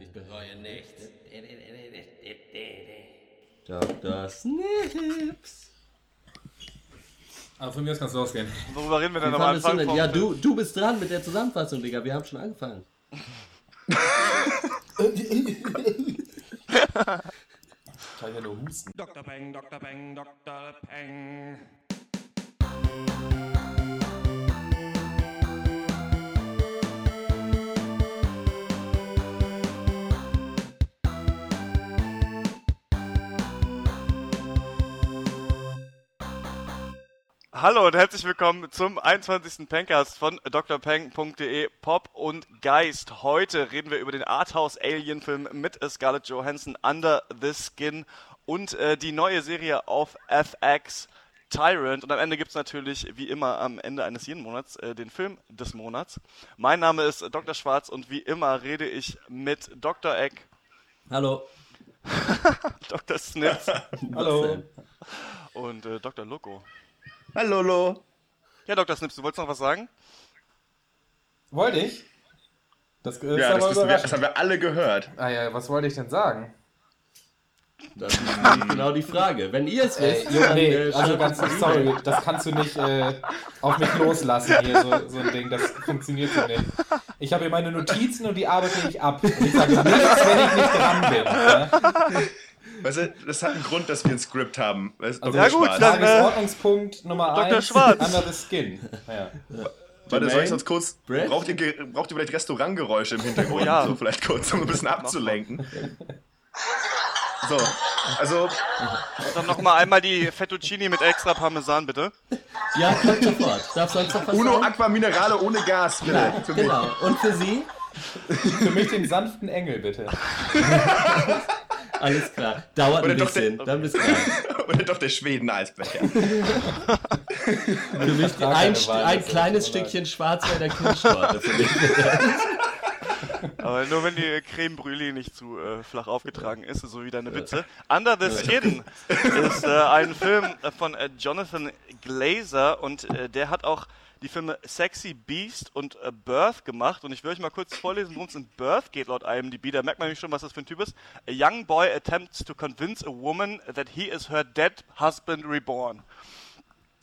Ich bereue nichts. Dr. Snips. Aber von mir aus kann es losgehen. Worüber reden wir denn am du Anfang? denn? Ja, du, du bist dran mit der Zusammenfassung, Digga. Wir haben schon angefangen. Ich kann ja nur husten. Dr. Peng, Dr. Peng, Dr. Peng. Hallo und herzlich willkommen zum 21. Pencast von drpeng.de Pop und Geist. Heute reden wir über den Arthouse-Alien-Film mit Scarlett Johansson Under the Skin und äh, die neue Serie auf FX Tyrant. Und am Ende gibt's natürlich, wie immer am Ende eines jeden Monats, äh, den Film des Monats. Mein Name ist Dr. Schwarz und wie immer rede ich mit Dr. Eck, Hallo. Dr. Snips Hallo. und äh, Dr. Loco. Hallo, Lo. Ja, Dr. Snips, du wolltest noch was sagen? Wollte ich? Das ist Ja, das, wir, das haben wir alle gehört. Ah ja, was wollte ich denn sagen? Das ist genau die Frage. Wenn ihr es Ey, wisst, dann, nee, äh, also ganz sorry, das kannst du nicht äh, auf mich loslassen hier, so, so ein Ding, das funktioniert so nicht. Ich habe hier meine Notizen und die arbeite ich ab. Und ich sage nichts, wenn ich nicht dran bin. Ja? Weißt du, das hat einen Grund, dass wir ein Skript haben. Weißt, Also, Dr. Ja, gut, Schwarz. dann- Tagesordnungspunkt Nummer Dr. 1, Schwarz. Under the Skin. Ja. Warte, soll ich sonst kurz. Braucht ihr, braucht ihr vielleicht Restaurantgeräusche im Hintergrund? Oh ja. So vielleicht kurz, um ein bisschen abzulenken. So, also, Dann nochmal einmal die Fettuccini mit extra Parmesan, bitte. Ja, kommt sofort. Darf sonst noch was Uno sein? Aqua Minerale ohne Gas, bitte. Mich. Genau. Und für Sie? Für mich den sanften Engel, bitte. Alles klar. Dauert Oder ein bisschen. der- Dann bis gleich. Oder doch der Schweden-Eisbecher. Für mich ein, ein kleines Stückchen Schwarzwälder Kirschtorte. Aber nur wenn die Creme Brûlée nicht zu äh, flach aufgetragen ist, so wie deine Witze. Under the Skin ist äh, ein Film von äh, Jonathan Glazer und äh, der hat auch die Filme Sexy Beast und äh, Birth gemacht. Und ich will euch mal kurz vorlesen, worum es in Birth geht laut IMDb. Da merkt man nämlich schon, was das für ein Typ ist. A young boy attempts to convince a woman that he is her dead husband reborn.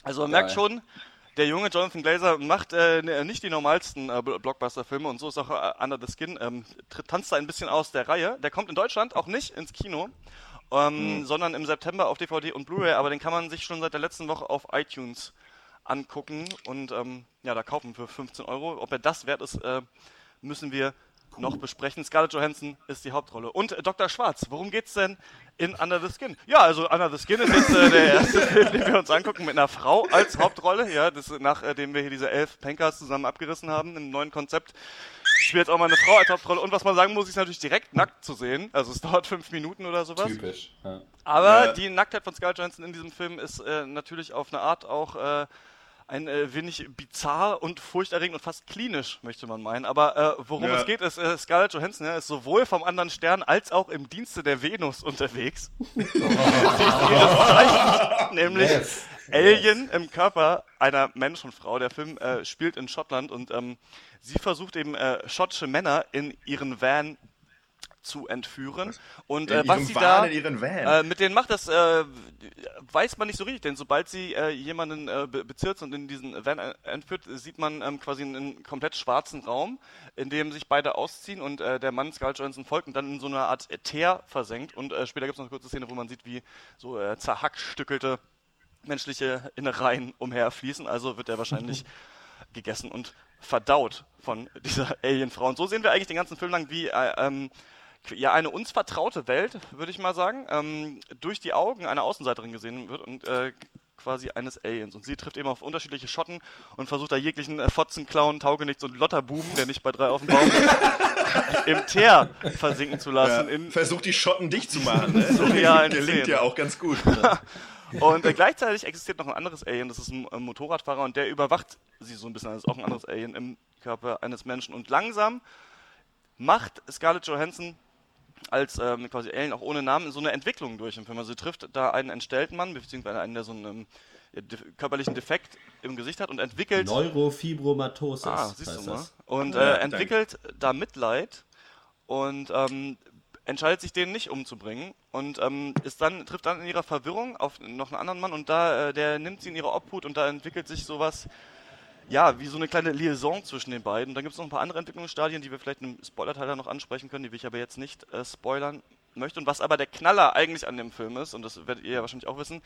Also man merkt Geil. schon, der junge Jonathan Glazer macht äh, n- nicht die normalsten äh, Bl- Blockbuster-Filme und so ist auch äh, Under the Skin. Ähm, tanzt da ein bisschen aus der Reihe. Der kommt in Deutschland auch nicht ins Kino, ähm, sondern im September auf DVD und Blu-ray, aber den kann man sich schon seit der letzten Woche auf iTunes angucken und ähm, ja, da kaufen für 15 Euro. Ob er das wert ist, äh, müssen wir noch besprechen. Scarlett Johansson ist die Hauptrolle. Und äh, Dr. Schwarz, worum geht's denn in Under the Skin? Ja, also Under the Skin ist jetzt äh, der erste Film, den wir uns angucken mit einer Frau als Hauptrolle. Ja, das nachdem wir hier diese elf Pankers zusammen abgerissen haben im neuen Konzept. Spielt jetzt auch mal eine Frau als Hauptrolle. Und was man sagen muss, ist natürlich direkt nackt zu sehen. Also es dauert fünf Minuten oder sowas. Typisch. Ja. Aber Ja. die Nacktheit von Scarlett Johansson in diesem Film ist äh, natürlich auf eine Art auch äh, ein äh, wenig bizarr und furchterregend und fast klinisch, möchte man meinen. Aber äh, worum Ja. es geht, ist, äh, Scarlett Johansson ja, ist sowohl vom anderen Stern als auch im Dienste der Venus unterwegs. Ihres Zeichens, nämlich Yes. Alien im Körper einer Menschenfrau. Der Film äh, spielt in Schottland und ähm, sie versucht eben äh, schottische Männer in ihren Van zu entführen. Und äh, was sie da äh, mit denen macht, das äh, weiß man nicht so richtig, denn sobald sie äh, jemanden äh, be bezirzt und in diesen Van entführt, sieht man ähm, quasi einen, komplett schwarzen Raum, in dem sich beide ausziehen und äh, der Mann Scarlett Johansson folgt und dann in so einer Art Teer versenkt. Und äh, später gibt es noch eine kurze Szene, wo man sieht, wie so zerhackstückelte menschliche Innereien umherfließen. Also wird er wahrscheinlich gegessen und verdaut von dieser Alien-Frau. Und so sehen wir eigentlich den ganzen Film lang, wie äh, ähm, ja eine uns vertraute Welt, würde ich mal sagen, ähm, durch die Augen einer Außenseiterin gesehen wird und äh, quasi eines Aliens. Und sie trifft eben auf unterschiedliche Schotten und versucht da jeglichen äh, Fotzen, Clown, Taugenichts und Lotterbuben, der nicht bei drei auf dem Baum ist, im Teer versinken zu ja, lassen. In, versucht die Schotten dicht zu machen. Ne? Surrealen Gelingt Szenen. ja auch ganz gut. Und äh, gleichzeitig existiert noch ein anderes Alien, das ist ein äh, Motorradfahrer und der überwacht sie so ein bisschen. Das ist auch ein anderes Alien im Körper eines Menschen. Und langsam macht Scarlett Johansson als ähm, quasi Alien auch ohne Namen so eine Entwicklung durch im Film. Also sie trifft da einen entstellten Mann, beziehungsweise einen, der so ein, ähm, körperlichen Defekt im Gesicht hat und entwickelt. Neurofibromatosis. Ah, siehst du mal. das. Und äh, entwickelt da Mitleid und ähm, entscheidet sich, den nicht umzubringen und ähm, ist dann trifft dann in ihrer Verwirrung auf noch einen anderen Mann und da äh, der nimmt sie in ihre Obhut und da entwickelt sich sowas ja, wie so eine kleine Liaison zwischen den beiden. Dann gibt es noch ein paar andere Entwicklungsstadien, die wir vielleicht im Spoiler-Teil noch ansprechen können, die will ich aber jetzt nicht äh, spoilern möchte. Und was aber der Knaller eigentlich an dem Film ist, und das werdet ihr ja wahrscheinlich auch wissen,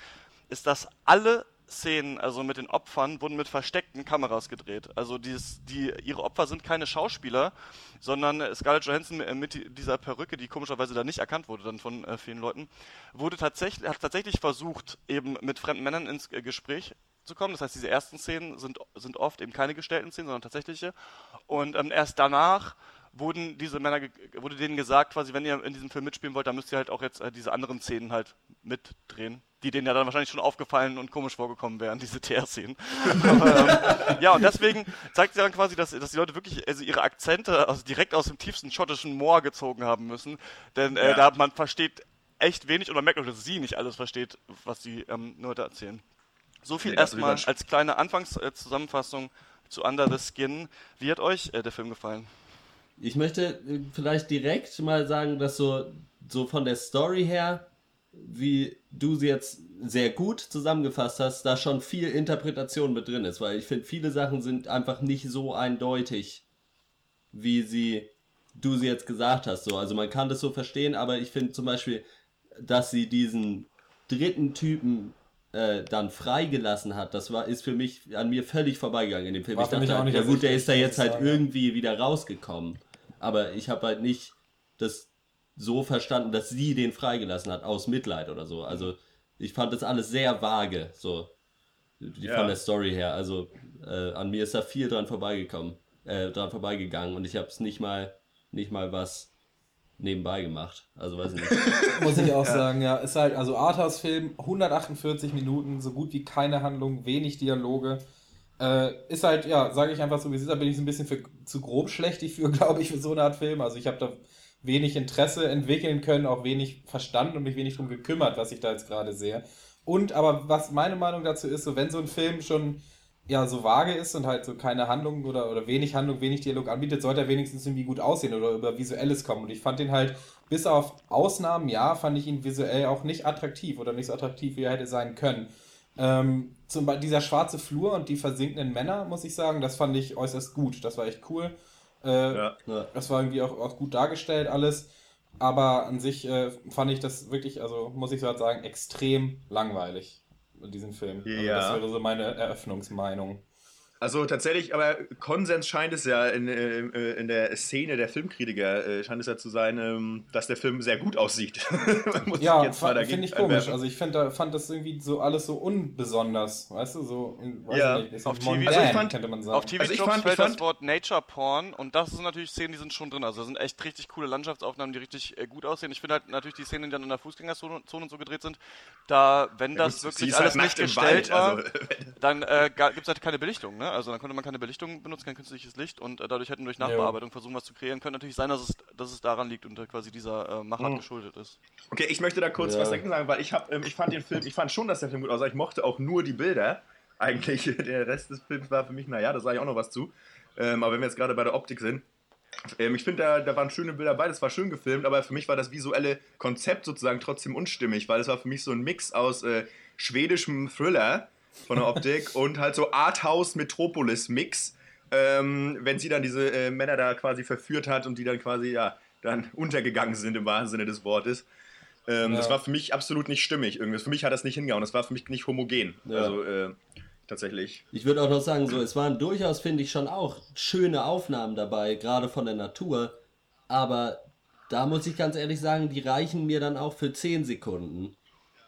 ist, dass alle Szenen, also mit den Opfern, wurden mit versteckten Kameras gedreht. Also dieses, die, ihre Opfer sind keine Schauspieler, sondern Scarlett Johansson äh, mit dieser Perücke, die komischerweise da nicht erkannt wurde dann von äh, vielen Leuten, wurde tatsächlich, hat tatsächlich versucht, eben mit fremden Männern ins äh, Gespräch zu kommen. Das heißt, diese ersten Szenen sind, sind oft eben keine gestellten Szenen, sondern tatsächliche. Und ähm, erst danach wurden diese Männer, wurde denen gesagt, quasi, wenn ihr in diesem Film mitspielen wollt, dann müsst ihr halt auch jetzt äh, diese anderen Szenen halt mitdrehen, die denen ja dann wahrscheinlich schon aufgefallen und komisch vorgekommen wären, diese TR-Szenen. Ähm, ja, und deswegen zeigt sie dann quasi, dass, dass die Leute wirklich also ihre Akzente also direkt aus dem tiefsten schottischen Moor gezogen haben müssen, denn äh, Ja. da man versteht echt wenig und man merkt auch, dass sie nicht alles versteht, was die ähm, Leute erzählen. So viel Nee, erstmal als kleine Anfangszusammenfassung zu Under the Skin. Wie hat euch äh, der Film gefallen? Ich möchte äh, vielleicht direkt mal sagen, dass so, so von der Story her, wie du sie jetzt sehr gut zusammengefasst hast, da schon viel Interpretation mit drin ist, weil ich finde, viele Sachen sind einfach nicht so eindeutig, wie sie du sie jetzt gesagt hast. So. Also man kann das so verstehen, aber ich finde zum Beispiel, dass sie diesen dritten Typen äh, dann freigelassen hat, das war, ist für mich an mir völlig vorbeigegangen in dem Film. War ich dachte, auch nicht ja gut, der ist da jetzt halt sagen. irgendwie wieder rausgekommen. Aber ich habe halt nicht das so verstanden, dass sie den freigelassen hat, aus Mitleid oder so. Also ich fand das alles sehr vage, so die- Ja. von der Story her. Also äh, an mir ist da viel dran vorbeigekommen, äh, dran vorbeigegangen und ich habe es nicht mal, nicht mal was nebenbei gemacht. Also weiß ich nicht. Muss ich auch sagen, ja. Ist halt, also Arthouse-Film, 148 Minuten, so gut wie keine Handlung, wenig Dialoge. Äh, ist halt, ja, sage ich einfach so, wie es ist, da bin ich so ein bisschen für, zu grob schlechtig für, glaube ich, für so eine Art Film. Also ich habe da wenig Interesse entwickeln können, auch wenig verstanden und mich wenig drum gekümmert, was ich da jetzt gerade sehe. Und aber was meine Meinung dazu ist, so wenn so ein Film schon ja so vage ist und halt so keine Handlung oder, oder wenig Handlung, wenig Dialog anbietet, sollte er wenigstens irgendwie gut aussehen oder über Visuelles kommen. Und ich fand den halt, bis auf Ausnahmen, ja, fand ich ihn visuell auch nicht attraktiv oder nicht so attraktiv, wie er hätte sein können. Ähm, zum Beispiel dieser schwarze Flur und die versinkenden Männer, muss ich sagen, das fand ich äußerst gut. Das war echt cool. Äh, Ja. Ja. das war irgendwie auch, auch gut dargestellt alles. Aber an sich äh, fand ich das wirklich, also muss ich so halt sagen, extrem langweilig, diesen Film. Also Ja. das wäre so meine Eröffnungsmeinung. Also tatsächlich, aber Konsens scheint es ja in, äh, in der Szene der Filmkritiker, äh, scheint es ja zu sein, ähm, dass der Film sehr gut aussieht. Muss Ja, finde ich komisch. Also ich find, da, fand das irgendwie so alles so unbesonders, weißt du, so, weiß Ja, ich nicht, auf TV Also ich fand- könnte man sagen. Auf TV Also ich fand- fällt ich fand- das Wort Nature Porn und das sind natürlich Szenen, die sind schon drin. Also das sind echt richtig coole Landschaftsaufnahmen, die richtig äh, gut aussehen. Ich finde halt natürlich die Szenen, die dann in der Fußgängerzone Zone und so gedreht sind, da, wenn das Gut, sie wirklich ist halt alles nackt nicht im gestellt Wald, war, also- dann äh, gibt es halt keine Belichtung. Ne? Also dann konnte man keine Belichtung benutzen, kein künstliches Licht und äh, dadurch hätten durch Nachbearbeitung versuchen, was zu kreieren. Könnte natürlich sein, dass es, dass es daran liegt und äh, quasi dieser äh, Machart Mhm. geschuldet ist. Okay, ich möchte da kurz Ja. was dagegen sagen, weil ich hab, ähm, ich fand den Film, ich fand schon, dass der Film gut aussah. Ich mochte auch nur die Bilder. Eigentlich, der Rest des Films war für mich, naja, da sage ich auch noch was zu. Ähm, aber wenn wir jetzt gerade bei der Optik sind, ähm, ich finde, da, da waren schöne Bilder bei, das war schön gefilmt, aber für mich war das visuelle Konzept sozusagen trotzdem unstimmig, weil es war für mich so ein Mix aus äh, schwedischem Thriller von der Optik und halt so Arthouse-Metropolis-Mix, ähm, wenn sie dann diese äh, Männer da quasi verführt hat und die dann quasi, ja, dann untergegangen sind im wahrsten Sinne des Wortes. Ähm, Ja. Das war für mich absolut nicht stimmig. Irgendwie. Für mich hat das nicht hingehauen. Das war für mich nicht homogen. Ja. Also äh, tatsächlich. Ich würde auch noch sagen, so, es waren durchaus, finde ich, schon auch schöne Aufnahmen dabei, gerade von der Natur. Aber da muss ich ganz ehrlich sagen, die reichen mir dann auch für 10 Sekunden.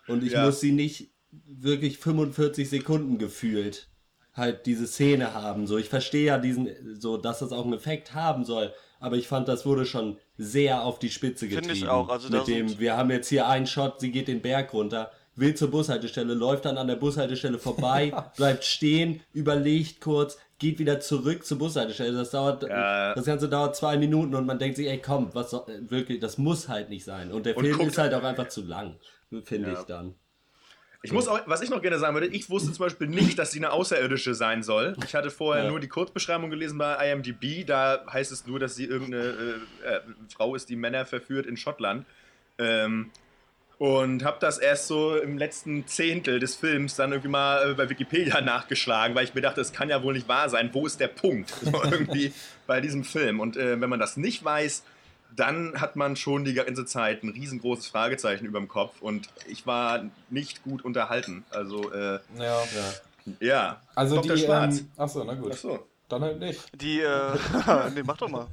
Und ich Ja. muss sie nicht wirklich 45 Sekunden gefühlt halt diese Szene haben. So, ich verstehe ja diesen, so, dass das auch einen Effekt haben soll. Aber ich fand, das wurde schon sehr auf die Spitze Finde getrieben. ich auch, also mit dem, wir haben jetzt hier einen Shot, sie geht den Berg runter, will zur Bushaltestelle, läuft dann an der Bushaltestelle vorbei, bleibt stehen, überlegt kurz, geht wieder zurück zur Bushaltestelle. Das dauert, Ja. das Ganze dauert zwei Minuten und man denkt sich, ey komm, was soll, wirklich, das muss halt nicht sein. Und der Und Film guckt- ist halt auch einfach zu lang, finde Ja. ich dann. Ich muss auch, was ich noch gerne sagen würde, ich wusste zum Beispiel nicht, dass sie eine Außerirdische sein soll. Ich hatte vorher Ja. nur die Kurzbeschreibung gelesen bei IMDb. Da heißt es nur, dass sie irgendeine äh, äh, Frau ist, die Männer verführt in Schottland. Ähm, und habe das erst so im letzten Zehntel des Films dann irgendwie mal äh, bei Wikipedia nachgeschlagen, weil ich mir dachte, es kann ja wohl nicht wahr sein. Wo ist der Punkt so irgendwie bei diesem Film? Und äh, wenn man das nicht weiß, dann hat man schon die ganze Zeit ein riesengroßes Fragezeichen über dem Kopf und ich war nicht gut unterhalten. Also, äh, Ja. ja. Also Dr. die. Schwarz. Ähm, achso, na gut. Achso. Dann halt nicht. Die, äh, nee, mach doch mal.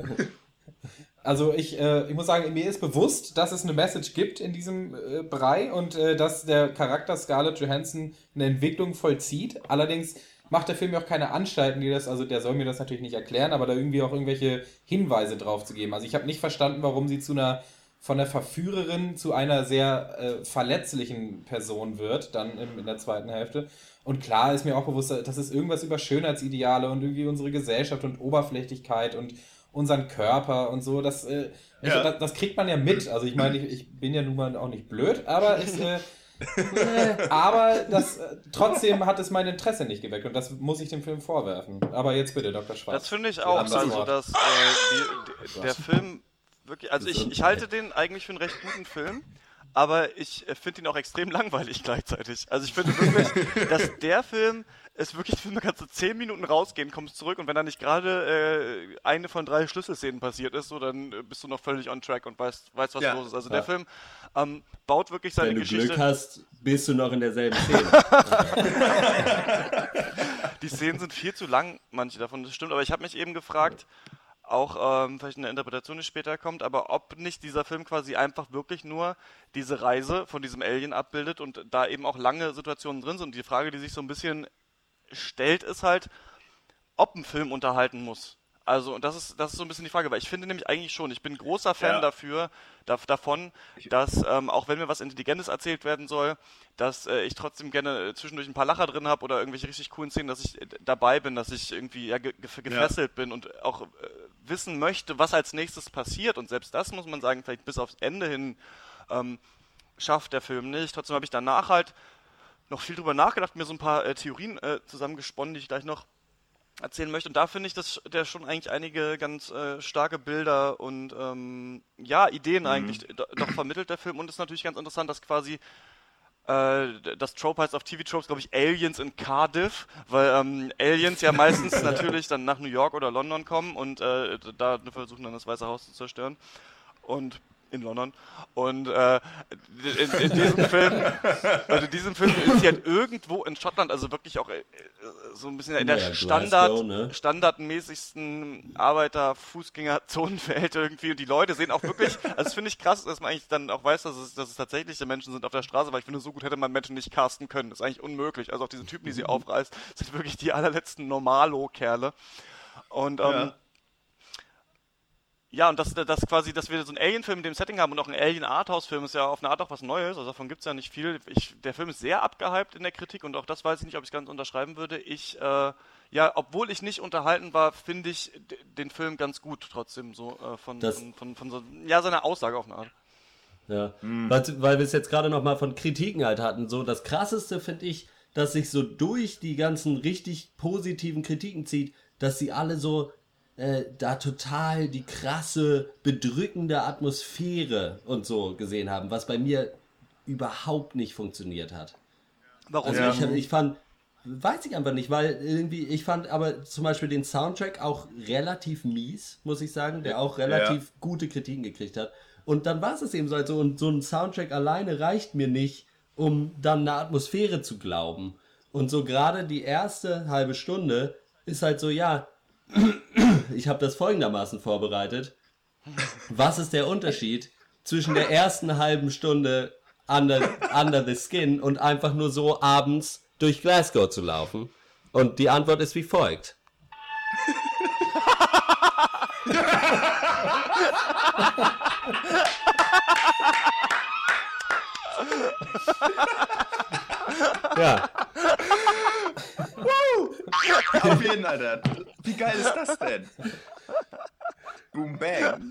Also ich, äh, ich muss sagen, mir ist bewusst, dass es eine Message gibt in diesem äh, Brei und äh, dass der Charakter Scarlett Johansson eine Entwicklung vollzieht. Allerdings macht der Film ja auch keine Anstalten, die das, also der soll mir das natürlich nicht erklären, aber da irgendwie auch irgendwelche Hinweise drauf zu geben. Also ich habe nicht verstanden, warum sie zu einer von der Verführerin zu einer sehr äh, verletzlichen Person wird, dann im, in der zweiten Hälfte. Und klar ist mir auch bewusst, dass es irgendwas über Schönheitsideale und irgendwie unsere Gesellschaft und Oberflächlichkeit und unseren Körper und so, das, äh, ich, Ja. das, das kriegt man ja mit. Also ich meine, ich, ich bin ja nun mal auch nicht blöd, aber es, äh, aber das äh, trotzdem hat es mein Interesse nicht geweckt und das muss ich dem Film vorwerfen. Aber jetzt bitte, Dr. Schwarz. Das finde ich auch. Also, dass äh, die, die, der Film wirklich. Also, ich, ich halte den eigentlich für einen recht guten Film. Aber ich äh, finde ihn auch extrem langweilig gleichzeitig. Also ich finde wirklich, dass der Film ist wirklich ein Film, da kannst du zehn Minuten rausgehen, kommst zurück und wenn da nicht gerade äh, eine von drei Schlüsselszenen passiert ist, so dann äh, bist du noch völlig on track und weißt, weißt was Ja. los ist. Also Ja. der Film ähm, baut wirklich seine Wenn du Geschichte. Glück hast, bist du noch in derselben Szene. Die Szenen sind viel zu lang, manche davon, das stimmt. Aber ich habe mich eben gefragt, auch ähm, vielleicht eine Interpretation, die später kommt, aber ob nicht dieser Film quasi einfach wirklich nur diese Reise von diesem Alien abbildet und da eben auch lange Situationen drin sind. Die Frage, die sich so ein bisschen stellt, ist halt, ob ein Film unterhalten muss. Also, und das ist, das ist so ein bisschen die Frage, weil ich finde nämlich eigentlich schon, ich bin großer Fan Ja. dafür, da, davon, dass, ähm, auch wenn mir was Intelligentes erzählt werden soll, dass äh, ich trotzdem gerne äh, zwischendurch ein paar Lacher drin habe oder irgendwelche richtig coolen Szenen, dass ich äh, dabei bin, dass ich irgendwie ja, ge ge gefesselt bin und auch äh, wissen möchte, was als nächstes passiert. Und selbst das muss man sagen, vielleicht bis aufs Ende hin ähm, schafft der Film nicht. Trotzdem habe ich danach halt noch viel drüber nachgedacht, mir so ein paar äh, Theorien äh, zusammengesponnen, die ich gleich noch erzählen möchte. Und da finde ich, dass der schon eigentlich einige ganz äh, starke Bilder und ähm, ja, Ideen eigentlich do- doch vermittelt, der Film. Und es ist natürlich ganz interessant, dass quasi äh, das Trope heißt auf TV-Tropes, glaube ich, Aliens in Cardiff, weil ähm, Aliens ja meistens natürlich dann nach New York oder London kommen und äh, da versuchen dann das Weiße Haus zu zerstören. Und in London. Und äh, in, in diesem Film, also in diesem Film ist sie halt irgendwo in Schottland, also wirklich auch äh, so ein bisschen in der Naja, Standard, Glasgow, ne? standardmäßigsten Arbeiter-Fußgängerzonenfeld irgendwie. Und die Leute sehen auch wirklich, also das finde ich krass, dass man eigentlich dann auch weiß, dass es, dass es tatsächliche Menschen sind auf der Straße, weil ich finde, so gut hätte man Menschen nicht casten können. Das ist eigentlich unmöglich. Also auch diese Typen, die sie aufreißt, sind wirklich die allerletzten Normalo-Kerle. Und ähm, Ja. Ja, und das, das quasi, dass wir so einen Alien-Film in dem Setting haben und auch ein Alien-Arthouse-Film ist ja auf eine Art auch was Neues, also davon gibt's ja nicht viel. Ich, der Film ist sehr abgehypt in der Kritik und auch das weiß ich nicht, ob ich ganz unterschreiben würde. Ich, äh, ja, obwohl ich nicht unterhalten war, finde ich den Film ganz gut trotzdem so äh, von, Das- von, von, von so, ja, seiner Aussage auf eine Art. Ja, weil, weil wir es jetzt gerade noch mal von Kritiken halt hatten. So das krasseste finde ich, dass sich so durch die ganzen richtig positiven Kritiken zieht, dass sie alle so äh, da total die krasse, bedrückende Atmosphäre und so gesehen haben, was bei mir überhaupt nicht funktioniert hat. Warum Also Ja. ich, ich fand, weiß ich einfach nicht, weil irgendwie, ich fand aber zum Beispiel den Soundtrack auch relativ mies, muss ich sagen, der auch relativ gute Kritiken gekriegt hat. Und dann war es es eben so, also, und so ein Soundtrack alleine reicht mir nicht, um dann eine Atmosphäre zu glauben. Und so gerade die erste halbe Stunde ist halt so, ja, ich habe das folgendermaßen vorbereitet. Was ist der Unterschied zwischen der ersten halben Stunde under, under the Skin und einfach nur so abends durch Glasgow zu laufen? Und die Antwort ist wie folgt. ja, Auf jeden, Alter. Wie geil ist das denn? Boom, bang.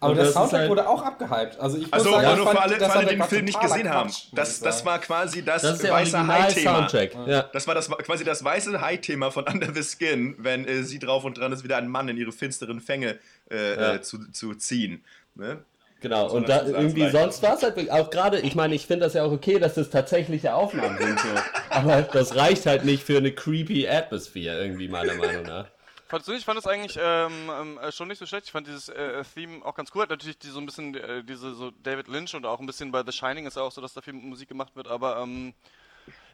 Aber Und der das Soundtrack halt- wurde auch abgehypt. Also ich muss Also, sagen, nur für alle, für alle die den Film nicht gesehen haben. Quatsch, Das, das war quasi das, Das weiße High-Thema. Ja. Das war das, quasi das weiße High-Thema von Under the Skin, wenn äh, sie drauf und dran ist, wieder einen Mann in ihre finsteren Fänge äh, Ja. äh, zu, zu ziehen. Ne? Genau, und da irgendwie sonst war es halt auch gerade, ich meine, ich finde das ja auch okay, dass das tatsächliche Aufnahmen sind so. Aber das reicht halt nicht für eine creepy Atmosphere irgendwie, meiner Meinung nach. Fandest du nicht? Ich fand es eigentlich ähm, ähm, äh, schon nicht so schlecht. Ich fand dieses äh, Theme auch ganz cool. Hat natürlich die, so ein bisschen äh, diese so David Lynch und auch ein bisschen bei The Shining ist ja auch so, dass da viel Musik gemacht wird, aber ähm,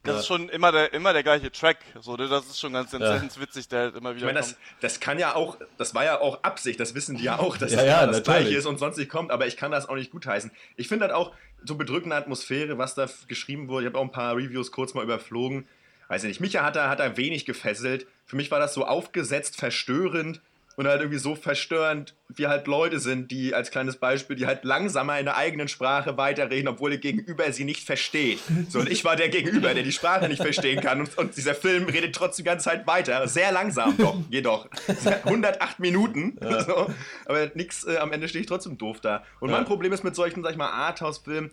das Ja. ist schon immer der immer der gleiche Track. So, ne? Das ist schon ganz, ganz, Ja. witzig, der halt immer Ich wieder meine, das, kommt. das kann ja auch, das war ja auch Absicht, das wissen die ja auch, dass Ja, das ja, das. Gleiche ist und sonst nicht kommt, aber ich kann das auch nicht gutheißen. Ich finde halt auch so bedrückende Atmosphäre, was da geschrieben wurde. Ich habe auch ein paar Reviews kurz mal überflogen. Weiß ich nicht, Micha hat da, hat da wenig gefesselt. Für mich war das so aufgesetzt, verstörend und halt irgendwie so verstörend, wie halt Leute sind, die als kleines Beispiel, die halt langsamer in der eigenen Sprache weiterreden, obwohl der Gegenüber sie nicht versteht. So, und ich war der Gegenüber, der die Sprache nicht verstehen kann und, und dieser Film redet trotzdem die ganze Zeit weiter. Sehr langsam doch, jedoch. 108 Minuten. So, aber nix, äh, am Ende stehe ich trotzdem doof da. Und mein Problem ist mit solchen, sag ich mal, Arthouse-Filmen,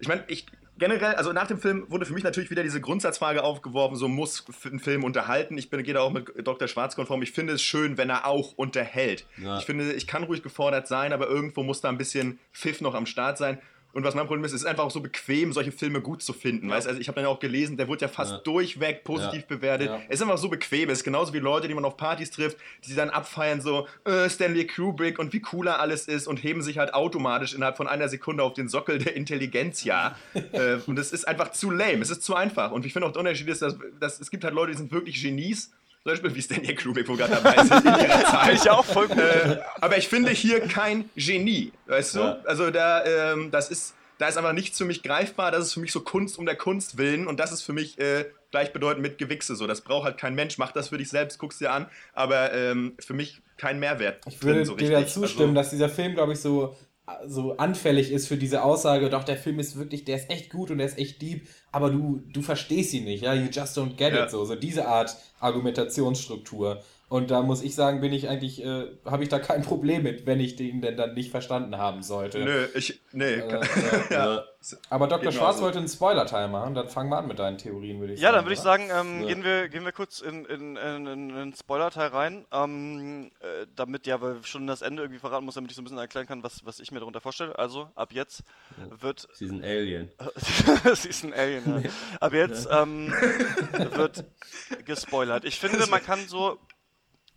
ich meine, ich generell, also nach dem Film wurde für mich natürlich wieder diese Grundsatzfrage aufgeworfen, so muss ein Film unterhalten. Ich bin, gehe da auch mit Dr. Schwarz konform. Ich finde es schön, wenn er auch unterhält. Ja. Ich finde, ich kann ruhig gefordert sein, aber irgendwo muss da ein bisschen Pfiff noch am Start sein. Und was mein Problem ist, es ist einfach auch so bequem, solche Filme gut zu finden. Weißt? Also ich habe dann ja auch gelesen, der wird ja fast Ja. durchweg positiv Ja. bewertet. Ja. Es ist einfach so bequem. Es ist genauso wie Leute, die man auf Partys trifft, die dann abfeiern, so äh, Stanley Kubrick und wie cool er alles ist und heben sich halt automatisch innerhalb von einer Sekunde auf den Sockel der Intelligenz, ja. äh, und es ist einfach zu lame. Es ist zu einfach. Und ich finde auch der Unterschied ist, dass, dass es gibt halt Leute, die sind wirklich Genies. Zum Beispiel wie Stanley Kubrick, wo gerade dabei sind in ihrer Zeit. Ich ja auch voll gut. Äh, aber ich finde hier kein Genie, weißt du? Ja. Also da, ähm, das ist, da ist einfach nichts für mich greifbar. Das ist für mich so Kunst um der Kunst willen und das ist für mich äh, gleichbedeutend mit Gewichse. So, das braucht halt kein Mensch. Mach das für dich selbst, guck's dir an. Aber ähm, für mich kein Mehrwert. Ich würde drin, so dir da richtig. zustimmen, Also, dass dieser Film, glaube ich, so, so anfällig ist für diese Aussage, doch, der Film ist wirklich, der ist echt gut und der ist echt deep, aber du, du verstehst ihn nicht, ja, you just don't get Ja. it, so, so diese Art Argumentationsstruktur. Und da muss ich sagen, bin ich eigentlich, äh, habe ich da kein Problem mit, wenn ich den denn dann nicht verstanden haben sollte. Nö, ich. Nee. Äh, äh, ja. aber Dr. Genau Schwarz so. wollte einen Spoiler-Teil machen, dann fangen wir an mit deinen Theorien, würde ich Ja, sagen. dann würde ich sagen, ähm, Ja. gehen, wir, gehen wir kurz in, in, in, in einen Spoiler-Teil rein, ähm, äh, damit ja, weil schon das Ende irgendwie verraten muss, damit ich so ein bisschen erklären kann, was, was ich mir darunter vorstelle. Also, ab jetzt wird Sie sind Alien. Sie ist ein Alien, ja. Aber jetzt ähm, wird gespoilert. Ich finde, man kann so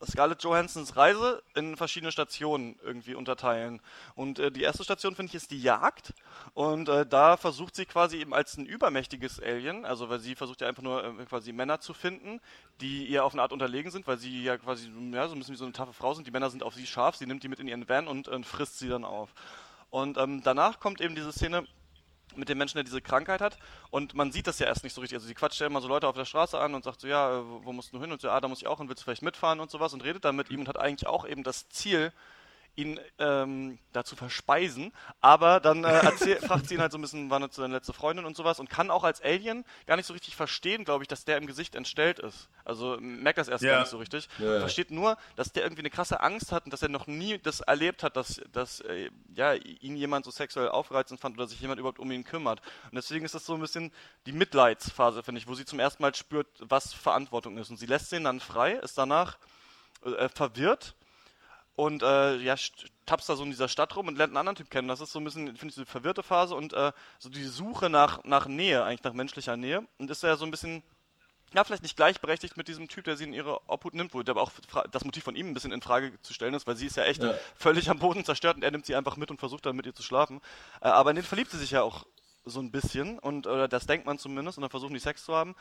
Scarlett Johansons Reise in verschiedene Stationen irgendwie unterteilen. Und äh, die erste Station, finde ich, ist die Jagd. Und äh, da versucht sie quasi eben als ein übermächtiges Alien, also weil sie versucht ja einfach nur äh, quasi Männer zu finden, die ihr auf eine Art unterlegen sind, weil sie ja quasi ja, so ein bisschen wie so eine taffe Frau sind. Die Männer sind auf sie scharf, sie nimmt die mit in ihren Van und äh, frisst sie dann auf. Und ähm, danach kommt eben diese Szene, mit dem Menschen, der diese Krankheit hat. Und man sieht das ja erst nicht so richtig. Also sie quatscht ja immer so Leute auf der Straße an und sagt so, ja, äh, wo, musst du hin? Und so, ah, da muss ich auch hin, willst du vielleicht mitfahren und sowas und redet dann mit ihm und hat eigentlich auch eben das Ziel, ihn ähm, dazu verspeisen, aber dann äh, erzähl, fragt sie ihn halt so ein bisschen, wann ist deine letzte Freundin und sowas und kann auch als Alien gar nicht so richtig verstehen, glaube ich, dass der im Gesicht entstellt ist. Also merkt das erst Ja. gar nicht so richtig. Ja, ja. Versteht nur, dass der irgendwie eine krasse Angst hat und dass er noch nie das erlebt hat, dass, dass äh, ja, ihn jemand so sexuell aufreizend fand oder sich jemand überhaupt um ihn kümmert. Und deswegen ist das so ein bisschen die Mitleidsphase, finde ich, wo sie zum ersten Mal spürt, was Verantwortung ist. Und sie lässt ihn dann frei, ist danach äh, verwirrt und äh, ja, st- tappst da so in dieser Stadt rum und lernt einen anderen Typ kennen. Das ist so ein bisschen, finde ich, so die verwirrte Phase und äh, so die Suche nach, nach Nähe, eigentlich nach menschlicher Nähe. Und ist ja so ein bisschen, ja, vielleicht nicht gleichberechtigt mit diesem Typ, der sie in ihre Obhut nimmt, wo aber auch das Motiv von ihm ein bisschen in Frage zu stellen ist, weil sie ist ja echt Ja. völlig am Boden zerstört und er nimmt sie einfach mit und versucht dann mit ihr zu schlafen. Äh, aber in den verliebt sie sich ja auch so ein bisschen und oder das denkt man zumindest und dann versuchen die Sex zu haben.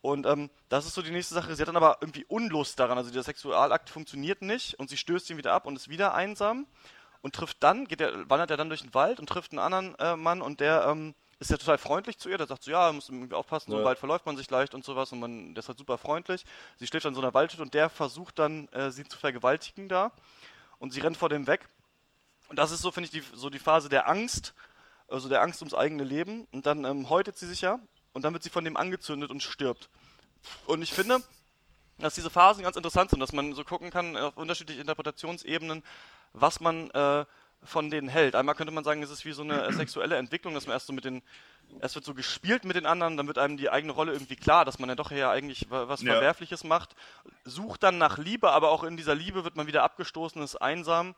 Und ähm, das ist so die nächste Sache. Sie hat dann aber irgendwie Unlust daran. Also der Sexualakt funktioniert nicht und sie stößt ihn wieder ab und ist wieder einsam und trifft dann, geht er, wandert er dann durch den Wald und trifft einen anderen äh, Mann und der ähm, ist ja total freundlich zu ihr. Der sagt so, ja, muss irgendwie aufpassen, so im Ja. Wald verläuft man sich leicht und sowas und man, der ist halt super freundlich. Sie schläft an so einer Waldhütte und der versucht dann, äh, sie zu vergewaltigen da und sie rennt vor dem weg. Und das ist so, finde ich, die, so die Phase der Angst, also der Angst ums eigene Leben. Und dann ähm, häutet sie sich ja und dann wird sie von dem angezündet und stirbt. Und ich finde, dass diese Phasen ganz interessant sind, dass man so gucken kann auf unterschiedliche Interpretationsebenen, was man äh, von denen hält. Einmal könnte man sagen, es ist wie so eine sexuelle Entwicklung, dass man erst so mit den, es wird so gespielt mit den anderen, dann wird einem die eigene Rolle irgendwie klar, dass man ja doch ja eigentlich was Ja. Verwerfliches macht, sucht dann nach Liebe, aber auch in dieser Liebe wird man wieder abgestoßen, ist einsam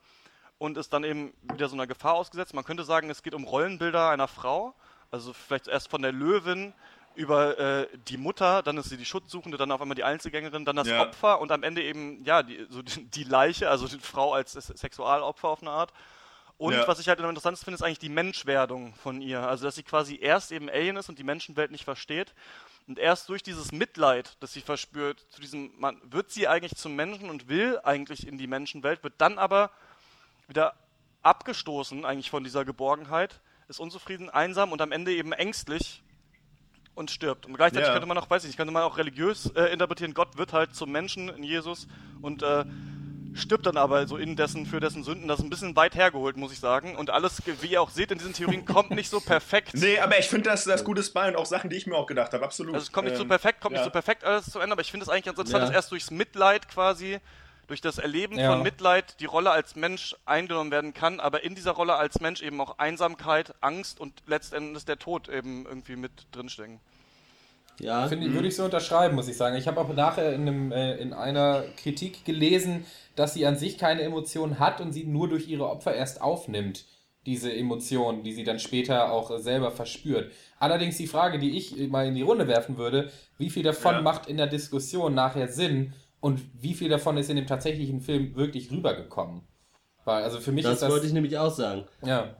und ist dann eben wieder so einer Gefahr ausgesetzt. Man könnte sagen, es geht um Rollenbilder einer Frau, also vielleicht erst von der Löwin über äh, die Mutter, dann ist sie die Schutzsuchende, dann auf einmal die Einzelgängerin, dann das Ja. Opfer und am Ende eben ja die, so die, die Leiche, also die Frau als Se- Sexualopfer auf eine Art. Und Ja. was ich halt am interessantesten finde, ist eigentlich die Menschwerdung von ihr. Also, dass sie quasi erst eben Alien ist und die Menschenwelt nicht versteht. Und erst durch dieses Mitleid, das sie verspürt, zu diesem, man, wird sie eigentlich zum Menschen und will eigentlich in die Menschenwelt, wird dann aber wieder abgestoßen eigentlich von dieser Geborgenheit, ist unzufrieden, einsam und am Ende eben ängstlich und stirbt. Und gleichzeitig Ja. könnte man auch, weiß ich nicht, könnte man auch religiös äh, interpretieren, Gott wird halt zum Menschen in Jesus und äh, stirbt dann aber so in dessen, für dessen Sünden. Das ist ein bisschen weit hergeholt, muss ich sagen. Und alles, wie ihr auch seht in diesen Theorien, kommt nicht so perfekt. Nee, aber ich finde das, das gutes Bein und auch Sachen, die ich mir auch gedacht habe, absolut. Also es kommt nicht so Ähm, perfekt, kommt ja. nicht so perfekt alles zu Ende, aber ich finde es eigentlich ganz interessant, Ja. dass erst durchs Mitleid quasi, durch das Erleben Ja. von Mitleid die Rolle als Mensch eingenommen werden kann, aber in dieser Rolle als Mensch eben auch Einsamkeit, Angst und letztendlich der Tod eben irgendwie mit drinstecken. Ja, Finde, Würde ich so unterschreiben, muss ich sagen. Ich habe auch nachher in, einem, äh, in einer Kritik gelesen, dass sie an sich keine Emotionen hat und sie nur durch ihre Opfer erst aufnimmt, diese Emotionen, die sie dann später auch selber verspürt. Allerdings die Frage, die ich mal in die Runde werfen würde, wie viel davon Ja. macht in der Diskussion nachher Sinn und wie viel davon ist in dem tatsächlichen Film wirklich rübergekommen? Weil, also für mich das ist das... wollte ich nämlich auch sagen. ja,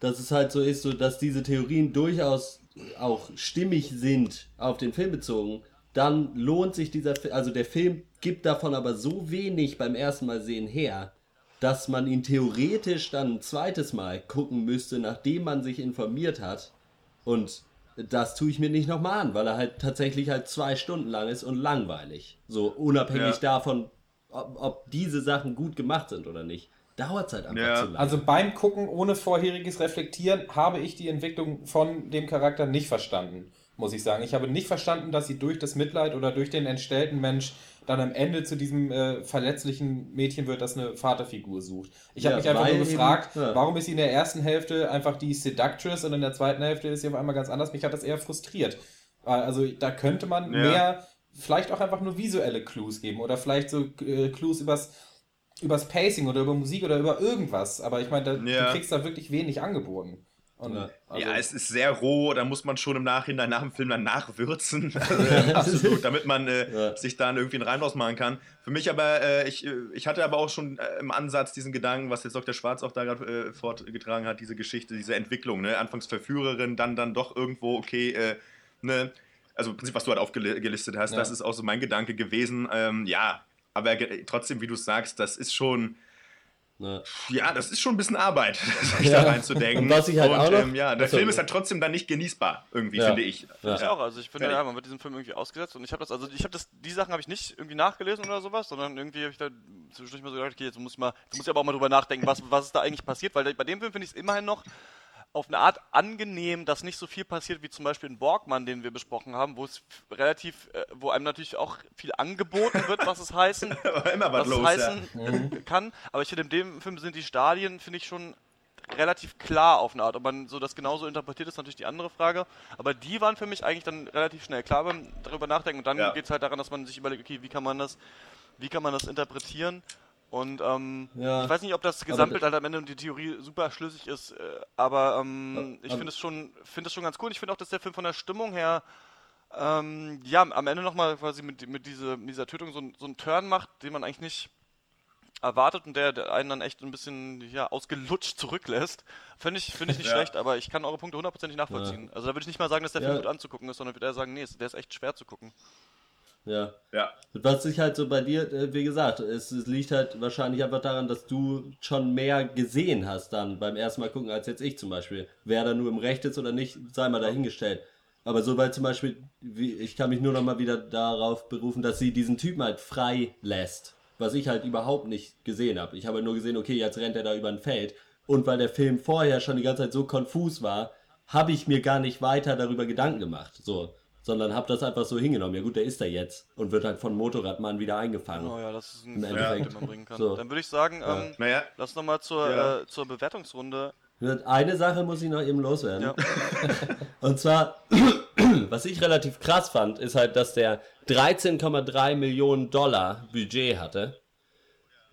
dass es halt so ist, so dass diese Theorien durchaus auch stimmig sind auf den Film bezogen, dann lohnt sich dieser Film, also der Film gibt davon aber so wenig beim ersten Mal sehen her, dass man ihn theoretisch dann ein zweites Mal gucken müsste, nachdem man sich informiert hat. Und das tue ich mir nicht nochmal an, weil er halt tatsächlich halt zwei Stunden lang ist und langweilig. So unabhängig Ja. davon, ob, ob diese Sachen gut gemacht sind oder nicht. Dauert es halt einfach Ja. zu lange. Also beim Gucken ohne vorheriges Reflektieren habe ich die Entwicklung von dem Charakter nicht verstanden, muss ich sagen. Ich habe nicht verstanden, dass sie durch das Mitleid oder durch den entstellten Mensch dann am Ende zu diesem äh, verletzlichen Mädchen wird, das eine Vaterfigur sucht. Ich habe Ja, mich einfach nur gefragt, eben- ja. warum ist sie in der ersten Hälfte einfach die Seductress und in der zweiten Hälfte ist sie auf einmal ganz anders. Mich hat das eher frustriert. Weil, Also da könnte man Ja. mehr, vielleicht auch einfach nur visuelle Clues geben oder vielleicht so äh, Clues übers übers Pacing oder über Musik oder über irgendwas. Aber ich meine, da, Ja. du kriegst da wirklich wenig angeboten. Und, Ja. also, ja, es ist sehr roh, da muss man schon im Nachhinein nach dem Film dann nachwürzen. Also, absolut, damit man äh, Ja. sich dann irgendwie einen Reim machen kann. Für mich aber, äh, ich, äh, ich hatte aber auch schon äh, im Ansatz diesen Gedanken, was jetzt Dr. Schwarz auch da gerade äh, fortgetragen hat, diese Geschichte, diese Entwicklung, ne? Anfangs Verführerin, dann dann doch irgendwo, okay, äh, ne? Also im Prinzip, was du halt aufgelistet hast, Ja. das ist auch so mein Gedanke gewesen. Ähm, ja, aber trotzdem, wie du sagst, das ist schon. Ne. Ja, das ist schon ein bisschen Arbeit, sich da reinzudenken. Und was ich halt auch noch- ähm, ja, der. Film ist halt trotzdem dann nicht genießbar, irgendwie, Ja. finde ich. Ja. Ich auch, also ich finde, ja, man wird diesem Film irgendwie ausgesetzt und ich habe das, also ich habe das, die Sachen habe ich nicht irgendwie nachgelesen oder sowas, sondern irgendwie habe ich da zwischendurch mal so gedacht, okay, jetzt muss ich mal, jetzt muss ich aber auch mal drüber nachdenken, was, was ist da eigentlich passiert, weil bei dem Film finde ich es immerhin noch auf eine Art angenehm, dass nicht so viel passiert wie zum Beispiel in Borgmann, den wir besprochen haben, wo es relativ, äh, wo einem natürlich auch viel angeboten wird, was es heißen, Aber immer was was es los, ja. heißen kann. Aber ich finde, in dem Film sind die Stadien, finde ich schon relativ klar auf eine Art. Ob man so das genauso interpretiert, ist natürlich die andere Frage. Aber die waren für mich eigentlich dann relativ schnell klar beim darüber nachdenken. Und dann Ja. geht es halt daran, dass man sich überlegt, okay, wie kann man das, wie kann man das interpretieren? Und ähm, Ja. ich weiß nicht, ob das Gesamtbild halt am Ende und die Theorie super schlüssig ist, äh, aber ähm, ich aber- finde es schon, finde es schon ganz cool. Ich finde auch, dass der Film von der Stimmung her ähm, ja, am Ende nochmal quasi mit, mit, diese, mit dieser Tötung so, so einen Turn macht, den man eigentlich nicht erwartet und der, der einen dann echt ein bisschen ja, ausgelutscht zurücklässt. Finde ich, finde ich nicht Ja. schlecht, aber ich kann eure Punkte hundertprozentig nachvollziehen. Also da würde ich nicht mal sagen, dass der Ja. Film gut anzugucken ist, sondern würde eher sagen, nee, der ist echt schwer zu gucken. Ja. Ja. Was sich halt so bei dir, äh, wie gesagt, es, es liegt halt wahrscheinlich einfach daran, dass du schon mehr gesehen hast dann beim ersten Mal gucken, als jetzt ich zum Beispiel. Wer da nur im Recht ist oder nicht, sei mal dahingestellt. Aber so weil zum Beispiel, wie, ich kann mich nur noch mal wieder darauf berufen, dass sie diesen Typen halt frei lässt. Was ich halt überhaupt nicht gesehen habe. Ich habe nur gesehen, okay, jetzt rennt er da über ein Feld. Und weil der Film vorher schon die ganze Zeit so konfus war, habe ich mir gar nicht weiter darüber Gedanken gemacht. So. Sondern habe das einfach so hingenommen. Ja gut, der ist da jetzt und wird halt von Motorradmann wieder eingefangen. Oh ja, das ist ein Endeffekt. den man bringen kann. So. Dann würde ich sagen, ähm, Naja, lass noch mal zur, Ja. äh, zur Bewertungsrunde. Eine Sache muss ich noch eben loswerden. Ja. Und zwar, was ich relativ krass fand, ist halt, dass der 13,3 Millionen Dollar Budget hatte.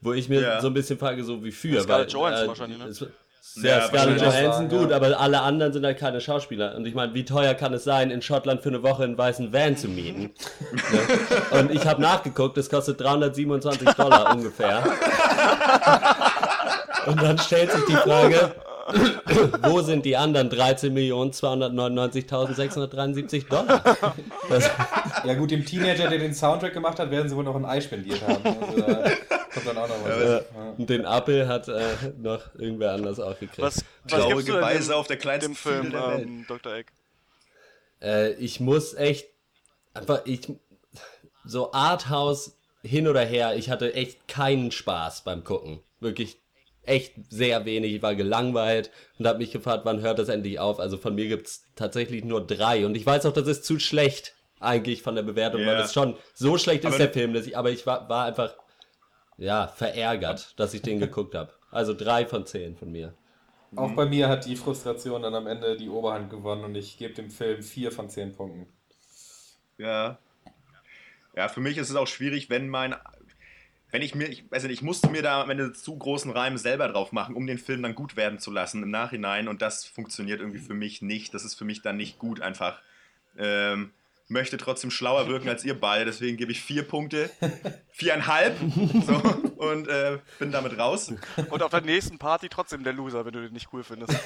Wo ich mir Ja. so ein bisschen frage, so wie für. Scarlett weil, Johansson äh, wahrscheinlich, ne? Ja, Ja, Scarlett. Johansson Ja. gut, aber alle anderen sind halt keine Schauspieler. Und ich meine, wie teuer kann es sein, in Schottland für eine Woche einen weißen Van zu mieten? ne? Und ich habe nachgeguckt, es kostet 327 Dollar ungefähr. Und dann stellt sich die Frage, wo sind die anderen 13.299.673 Dollar? Das, Ja gut, dem Teenager, der den Soundtrack gemacht hat, werden sie wohl noch ein Ei spendiert haben. Also da kommt dann auch noch was. äh, Ja. und den Apfel hat äh, noch irgendwer anders auch gekriegt. Was, was Traurige gibst du Weise auf der kleinsten dem Film, der Welt. ähm, Dr. Egg? Äh, ich muss echt einfach ich so Arthouse hin oder her, ich hatte echt keinen Spaß beim gucken. Wirklich echt sehr wenig. Ich war gelangweilt und habe mich gefragt, wann hört das endlich auf? Also von mir gibt's tatsächlich nur drei und ich weiß auch, das ist zu schlecht eigentlich von der Bewertung, weil Ja. es schon so schlecht ist Aber der ne- Film, dass ich, aber ich war, war einfach ja verärgert, dass ich den geguckt habe. Also drei von zehn von mir. Auch bei mir hat die Frustration dann am Ende die Oberhand gewonnen und ich gebe dem Film 4 von 10 Punkten. Ja. Ja, für mich ist es auch schwierig, wenn mein. Wenn ich mir, ich weiß nicht, ich musste mir da am Ende zu großen Reim selber drauf machen, um den Film dann gut werden zu lassen im Nachhinein. Und das funktioniert irgendwie für mich nicht. Das ist für mich dann nicht gut einfach. Ähm, möchte trotzdem schlauer wirken als ihr beide, deswegen gebe ich vier Punkte. Viereinhalb. So, und äh, bin damit raus. Und auf der nächsten Party trotzdem der Loser, wenn du den nicht cool findest.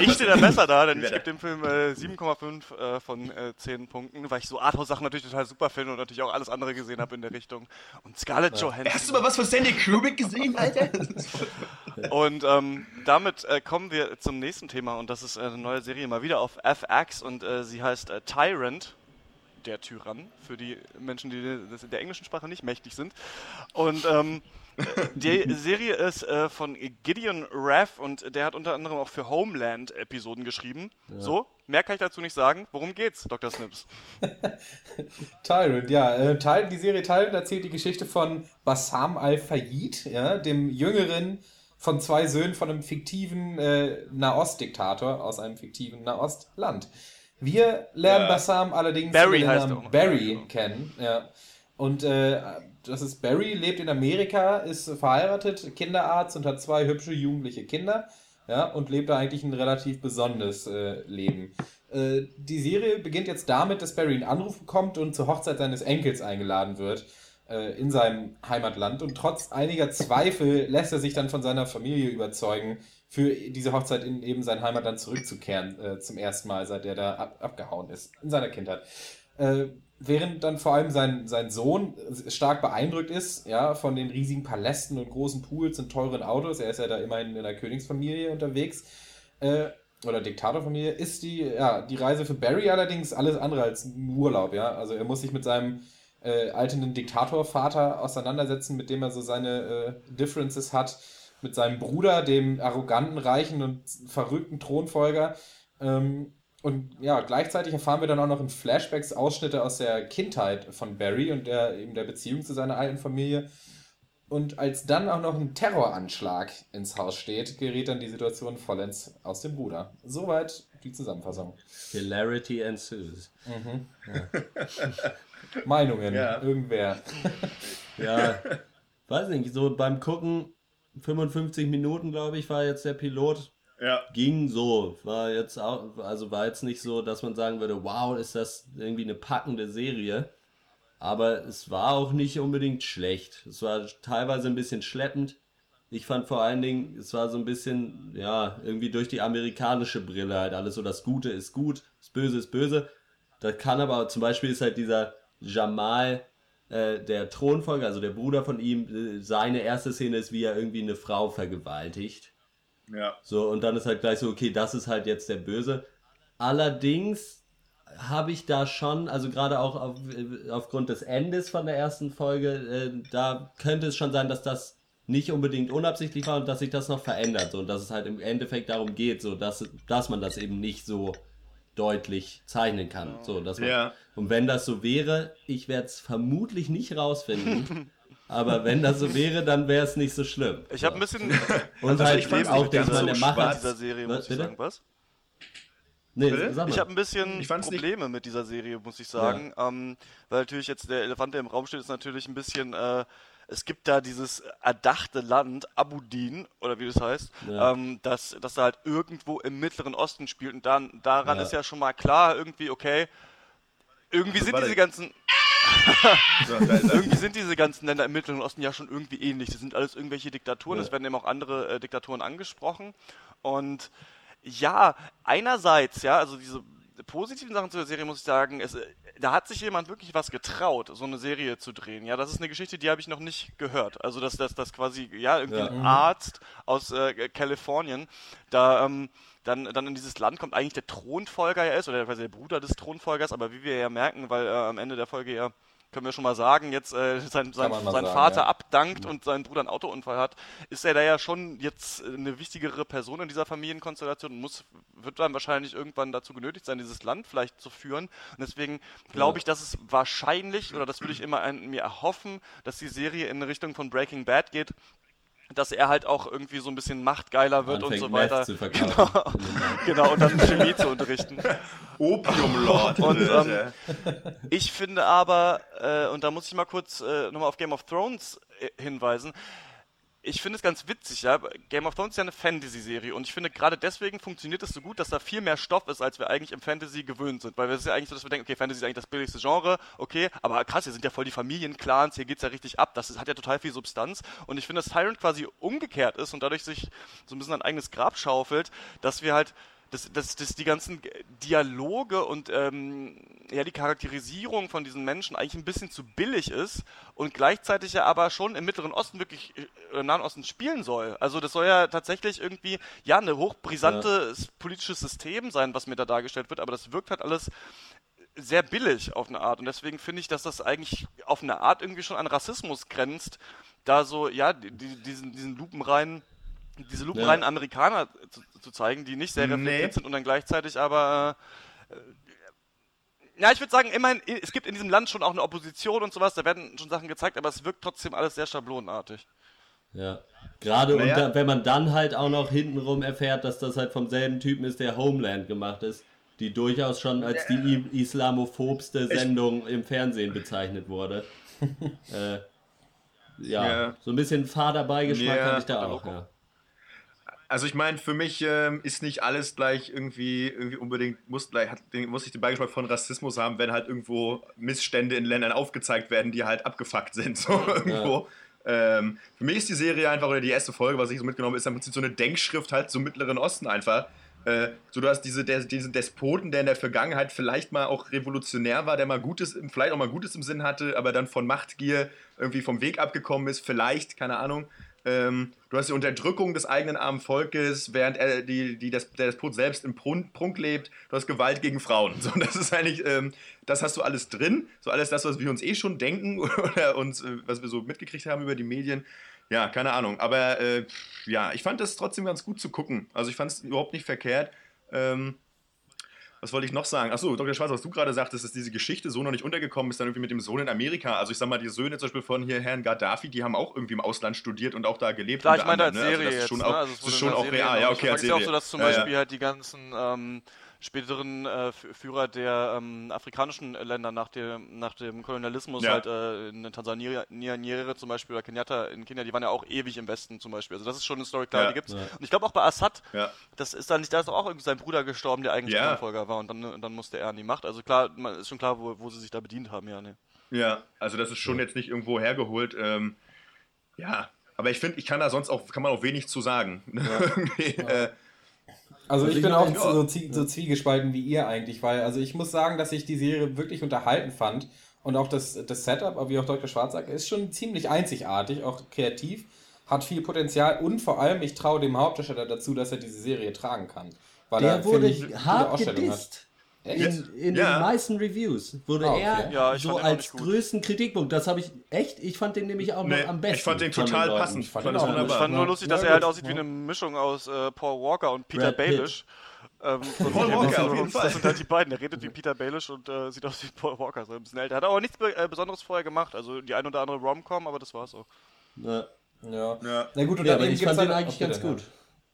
ich stehe da besser da, denn ich gebe dem Film äh, 7,5 äh, von äh, 10 Punkten, weil ich so Arthouse-Sachen natürlich total super finde und natürlich auch alles andere gesehen habe in der Richtung. Und Scarlett Johansson. Hast du mal was von Sandy Kubrick gesehen, Alter? Und ähm, damit äh, kommen wir zum nächsten Thema und das ist äh, eine neue Serie mal wieder auf FX und äh, sie heißt äh, Tyrant, der Tyrann, für die Menschen, die das in der englischen Sprache nicht mächtig sind. Und ähm, die Serie ist äh, von Gideon Raff und der hat unter anderem auch für Homeland Episoden geschrieben. So, mehr kann ich dazu nicht sagen. Worum geht's, Dr. Snips? Tyrant, ja. Äh, Tyrant, die Serie Tyrant erzählt die Geschichte von Bassam al-Fayid, ja, dem jüngeren von zwei Söhnen von einem fiktiven äh, Nahost-Diktator aus einem fiktiven Nahostland. Wir lernen Ja. Bassam allerdings Barry heißt Namen. Barry kennen. Ja. Und äh, das ist Barry, lebt in Amerika, ist verheiratet, Kinderarzt und hat zwei hübsche jugendliche Kinder. Ja, und lebt da eigentlich ein relativ besonderes äh, Leben. Äh, die Serie beginnt jetzt damit, dass Barry einen Anruf bekommt und zur Hochzeit seines Enkels eingeladen wird äh, in seinem Heimatland. Und trotz einiger Zweifel lässt er sich dann von seiner Familie überzeugen, für diese Hochzeit in eben sein Heimatland zurückzukehren, äh, zum ersten Mal, seit er da ab, abgehauen ist, in seiner Kindheit. Äh, während dann vor allem sein, sein Sohn stark beeindruckt ist, ja, von den riesigen Palästen und großen Pools und teuren Autos, er ist ja da immerhin in einer Königsfamilie unterwegs, äh, oder Diktatorfamilie, ist die, ja, die Reise für Barry allerdings alles andere als ein Urlaub, ja. Also er muss sich mit seinem äh, alternden Diktatorvater auseinandersetzen, mit dem er so seine äh, Differences hat, mit seinem Bruder, dem arroganten, reichen und verrückten Thronfolger. Ähm, und ja, gleichzeitig erfahren wir dann auch noch in Flashbacks Ausschnitte aus der Kindheit von Barry und der, eben der Beziehung zu seiner alten Familie. Und als dann auch noch ein Terroranschlag ins Haus steht, gerät dann die Situation vollends aus dem Ruder. Soweit die Zusammenfassung. Hilarity ensues. Meinungen, Ja. irgendwer. Ja, weiß nicht, so beim Gucken, 55 Minuten, glaube ich, war jetzt der Pilot. Ja. Ging so. War jetzt auch, also war jetzt nicht so, dass man sagen würde, wow, ist das irgendwie eine packende Serie. Aber es war auch nicht unbedingt schlecht. Es war teilweise ein bisschen schleppend. Ich fand vor allen Dingen, es war so ein bisschen, ja, irgendwie durch die amerikanische Brille halt alles so, das Gute ist gut, das Böse ist böse. Das kann aber, zum Beispiel ist halt dieser Jamal, äh, der Thronfolger, also der Bruder von ihm, äh, seine erste Szene ist, wie er irgendwie eine Frau vergewaltigt. Ja. So, und dann ist halt gleich so, okay, das ist halt jetzt der Böse. Allerdings habe ich da schon, also gerade auch auf, äh, aufgrund des Endes von der ersten Folge, äh, da könnte es schon sein, dass das nicht unbedingt unabsichtlich war und dass sich das noch verändert. So, und dass es halt im Endeffekt darum geht, so dass, dass man das eben nicht so deutlich zeichnen kann. So, dass man, Ja. Und wenn das so wäre, ich werde es vermutlich nicht rausfinden. aber wenn das so wäre, dann wäre es nicht so schlimm. Ich habe ein bisschen Und Also halt ich fand's auch ganz man, so der Macher dieser Serie, Was, muss ich bitte? sagen. Was? Nee, Bitte? sag mal. Ich habe ein bisschen Ich fand's nicht- Probleme mit dieser Serie, muss ich sagen. Ähm, weil natürlich jetzt der Elefant, der im Raum steht, ist natürlich ein bisschen. Äh, es gibt da dieses erdachte Land, Abudin, oder wie das heißt, Ja. ähm, das, das da halt irgendwo im Mittleren Osten spielt. Und dann, daran Ja. ist ja schon mal klar, irgendwie, okay, irgendwie sind Warte. diese ganzen. So, da. Irgendwie sind diese ganzen Länder im Mittleren Osten ja schon irgendwie ähnlich. Das sind alles irgendwelche Diktaturen. Ja. Es werden eben auch andere äh, Diktaturen angesprochen. Und ja, einerseits, ja, also diese positiven Sachen zu der Serie muss ich sagen, es, äh, da hat sich jemand wirklich was getraut, so eine Serie zu drehen. Ja, das ist eine Geschichte, die habe ich noch nicht gehört. Also dass das dass quasi ja irgendwie Ja. ein Arzt aus äh, Kalifornien da ähm, dann, dann in dieses Land kommt, eigentlich der Thronfolger ja ist, oder quasi der Bruder des Thronfolgers, aber wie wir ja merken, weil äh, am Ende der Folge ja, können wir schon mal sagen, jetzt äh, sein, sein, sein sagen, Vater ja. abdankt und sein Bruder einen Autounfall hat, ist er da ja schon jetzt äh, eine wichtigere Person in dieser Familienkonstellation und muss, wird dann wahrscheinlich irgendwann dazu genötigt sein, dieses Land vielleicht zu führen. Und deswegen glaube ich, dass es wahrscheinlich, oder das würde ich immer an mir erhoffen, dass die Serie in Richtung von Breaking Bad geht, dass er halt auch irgendwie so ein bisschen machtgeiler wird Anfängt und so Meth weiter. zu verkaufen. Genau, und dann Chemie zu unterrichten. Opiumlord. Und, ähm, äh, Ich finde aber, äh, und da muss ich mal kurz äh, nochmal auf Game of Thrones äh, hinweisen, ich finde es ganz witzig, ja. Game of Thrones ist ja eine Fantasy-Serie und ich finde gerade deswegen funktioniert es so gut, dass da viel mehr Stoff ist, als wir eigentlich im Fantasy gewöhnt sind. Weil es ist ja eigentlich so, dass wir denken, okay, Fantasy ist eigentlich das billigste Genre, okay, aber krass, hier sind ja voll die Familienclans, hier geht's ja richtig ab, das ist, hat ja total viel Substanz. Und ich finde, dass Tyrant quasi umgekehrt ist und dadurch sich so ein bisschen ein eigenes Grab schaufelt, dass wir halt dass, dass, dass die ganzen Dialoge und ähm, ja, die Charakterisierung von diesen Menschen eigentlich ein bisschen zu billig ist und gleichzeitig ja aber schon im Mittleren Osten wirklich äh, im Nahen Osten spielen soll. Also das soll ja tatsächlich irgendwie ja eine hochbrisantes politisches System sein, was mir da dargestellt wird, aber das wirkt halt alles sehr billig auf eine Art und deswegen finde ich, dass das eigentlich auf eine Art irgendwie schon an Rassismus grenzt, da so ja die, diesen diesen lupenreinen diese lupenreinen Amerikaner zu, zu zeigen, die nicht sehr Nee. reflektiert sind und dann gleichzeitig aber äh, ja, ich würde sagen, immerhin, es gibt in diesem Land schon auch eine Opposition und sowas, da werden schon Sachen gezeigt, aber es wirkt trotzdem alles sehr schablonenartig. Ja. Gerade Naja. unter, wenn man dann halt auch noch hintenrum erfährt, dass das halt vom selben Typen ist, der Homeland gemacht ist, die durchaus schon als die islamophobste Sendung im Fernsehen bezeichnet wurde. äh, ja, Ja. so ein bisschen Faderbeigeschmack Ja. hatte ich da auch. Ja. Also ich meine, für mich ähm, ist nicht alles gleich irgendwie, irgendwie unbedingt, muss, gleich, hat, muss ich den Beigeschmack von Rassismus haben, wenn halt irgendwo Missstände in Ländern aufgezeigt werden, die halt abgefuckt sind. So irgendwo. Ähm, für mich ist die Serie einfach, oder die erste Folge, was ich so mitgenommen habe, ist im Prinzip so eine Denkschrift halt zum Mittleren Osten einfach. Äh, so du hast diese, der, diesen Despoten, der in der Vergangenheit vielleicht mal auch revolutionär war, der mal Gutes, vielleicht auch mal Gutes im Sinn hatte, aber dann von Machtgier irgendwie vom Weg abgekommen ist, vielleicht, keine Ahnung. Ähm, du hast die Unterdrückung des eigenen armen Volkes, während er, die, die, das, der Despot selbst im Prunk, Prunk lebt. Du hast Gewalt gegen Frauen. So, das ist eigentlich, ähm, das hast du alles drin. So alles das, was wir uns eh schon denken oder uns, äh, was wir so mitgekriegt haben über die Medien. Ja, keine Ahnung. Aber äh, ja, ich fand das trotzdem ganz gut zu gucken. Also ich fand es überhaupt nicht verkehrt. Ähm, was wollte ich noch sagen? Achso, Dr. Schwarz, was du gerade sagtest, dass diese Geschichte so noch nicht untergekommen ist, dann irgendwie mit dem Sohn in Amerika. Also ich sag mal, die Söhne zum Beispiel von hier Herrn Gaddafi, die haben auch irgendwie im Ausland studiert und auch da gelebt. Klar, ich meine als ne? Serie Also das ist schon jetzt, auch, ne? Also das ist schon auch Serie real. Ja, okay, als sag ja auch Serie. so, dass zum Ja, ja. Beispiel halt die ganzen ähm, späteren äh, Führer der ähm, afrikanischen Länder nach dem, nach dem Kolonialismus, Ja. halt äh, in Tansania, Nyerere zum Beispiel oder Kenyatta in Kenia, die waren ja auch ewig im Westen zum Beispiel. Also das ist schon eine Story, klar, Ja. die gibt's. Ja. Und ich glaube auch bei Assad, Ja. das ist dann nicht, da ist auch irgendwie sein Bruder gestorben, der eigentlich Ja. Thronfolger war und dann, und dann musste er an die Macht. Also klar, man, ist schon klar, wo, wo sie sich da bedient haben, ja, ne. Ja, also das ist schon jetzt nicht irgendwo hergeholt. Ähm, ja, aber ich finde, ich kann da sonst auch, kann man auch wenig zu sagen. Irgendwie, äh, Also Also ich bin auch so, so zwiegespalten wie ihr eigentlich, weil also ich muss sagen, dass ich die Serie wirklich unterhalten fand und auch das, das Setup, wie auch Dr. Schwarz sagt, ist schon ziemlich einzigartig, auch kreativ, hat viel Potenzial und vor allem, ich traue dem Hauptdarsteller dazu, dass er diese Serie tragen kann. Weil Der er, wurde ich, hart gedisst. Echt? In, in Ja. den meisten Reviews wurde Ah, okay. er Ja, so den als größten Kritikpunkt. Das habe ich echt, ich fand den nämlich auch nee, noch am besten. ich fand den total Leuten. passend. Ich fand auch gut. Ich wunderbar. fand nur lustig, dass Ja, er halt aussieht wie eine Mischung aus äh, Paul Walker und Peter. Baelish. Ähm, Paul Walker, auf jeden. Fall. Das sind halt die beiden. Der redet wie Peter Baelish und äh, sieht aus wie Paul Walker, so ein bisschen älter. Hat aber nichts Be äh, Besonderes vorher gemacht. Also die ein oder andere Rom-Com, aber das war's auch. Ja. Ja. Ja. Na gut, und Ja, aber ich fand den halt- eigentlich Ach, ganz gut.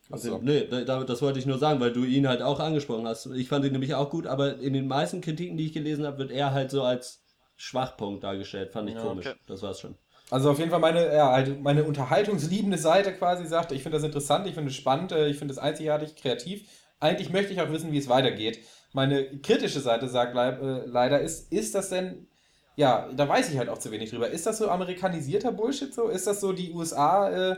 Ja. Also, Achso. nee, da- da- das wollte ich nur sagen, weil du ihn halt auch angesprochen hast. Ich fand ihn nämlich auch gut, aber in den meisten Kritiken, die ich gelesen habe, wird er halt so als Schwachpunkt dargestellt. Fand ich komisch. okay. Das war's schon. Also auf jeden Fall meine, ja, halt meine unterhaltungsliebende Seite quasi sagt, ich finde das interessant, ich finde es spannend, äh, ich finde es einzigartig, kreativ. Eigentlich möchte ich auch wissen, wie es weitergeht. Meine kritische Seite sagt äh, leider, ist, ist das denn, ja, da weiß ich halt auch zu wenig drüber. Ist das so amerikanisierter Bullshit so? Ist das so, die USA äh,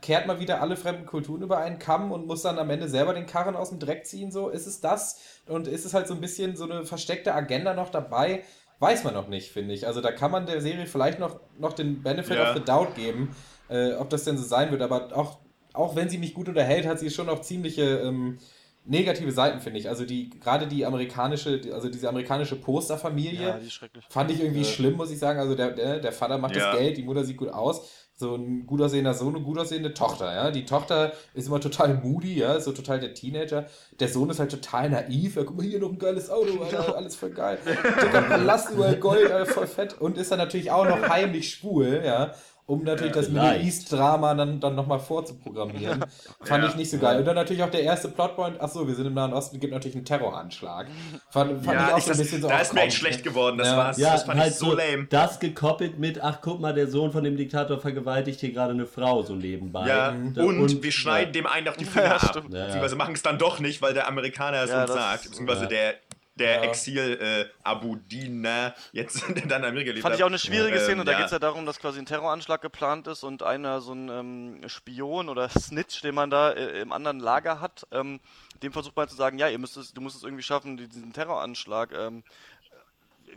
kehrt mal wieder alle fremden Kulturen über einen Kamm und muss dann am Ende selber den Karren aus dem Dreck ziehen? So, ist es das? Und ist es halt so ein bisschen so eine versteckte Agenda noch dabei? Weiß man noch nicht, finde ich. Also da kann man der Serie vielleicht noch, noch den Benefit Ja. of the Doubt geben, äh, ob das denn so sein wird. Aber auch, auch wenn sie mich gut unterhält, hat sie schon auch ziemliche ähm, negative Seiten, finde ich. Also die, gerade die amerikanische, also diese amerikanische Posterfamilie, Ja, die fand ich irgendwie schlimm, muss ich sagen. Also der, der, der Vater macht Ja. das Geld, die Mutter sieht gut aus. So ein gut aussehender Sohn und gut aussehende Tochter, ja. Die Tochter ist immer total moody, ja, so total der Teenager. Der Sohn ist halt total naiv. Ja, guck mal, hier noch ein geiles Auto, Alter, alles voll geil. Dicker Palast, überall Gold, Alter, voll fett. Und ist dann natürlich auch noch heimlich schwul, ja. Um natürlich das Middle. East-Drama dann, dann nochmal vorzuprogrammieren. Fand Ja. ich nicht so geil. Und dann natürlich auch der erste Plotpoint, ach so, wir sind im Nahen Osten, gibt natürlich einen Terroranschlag. Fand, fand ich Ja, auch ich so ein das, bisschen so da ist mir echt schlecht ne? geworden. Das, Ja. war's, Ja, das fand halt ich so lame. Das gekoppelt mit, ach guck mal, der Sohn von dem Diktator vergewaltigt hier gerade eine Frau so nebenbei. Ja, Da- und, wir schneiden dem einen noch die Finger Ja, ab. Ja, ja. Beziehungsweise machen es dann doch nicht, weil der Amerikaner es Ja, uns das- sagt. Beziehungsweise ja. der, der Ja. Exil äh, Abu Dina jetzt dann in Amerika lebt. Fand ich auch eine schwierige Ähm, Szene. Da ja. geht es ja darum, dass quasi ein Terroranschlag geplant ist und einer so ein ähm, Spion oder Snitch, den man da äh, im anderen Lager hat, ähm, dem versucht man zu sagen, ja, ihr müsst es, du musst es irgendwie schaffen, die- diesen Terroranschlag, ähm,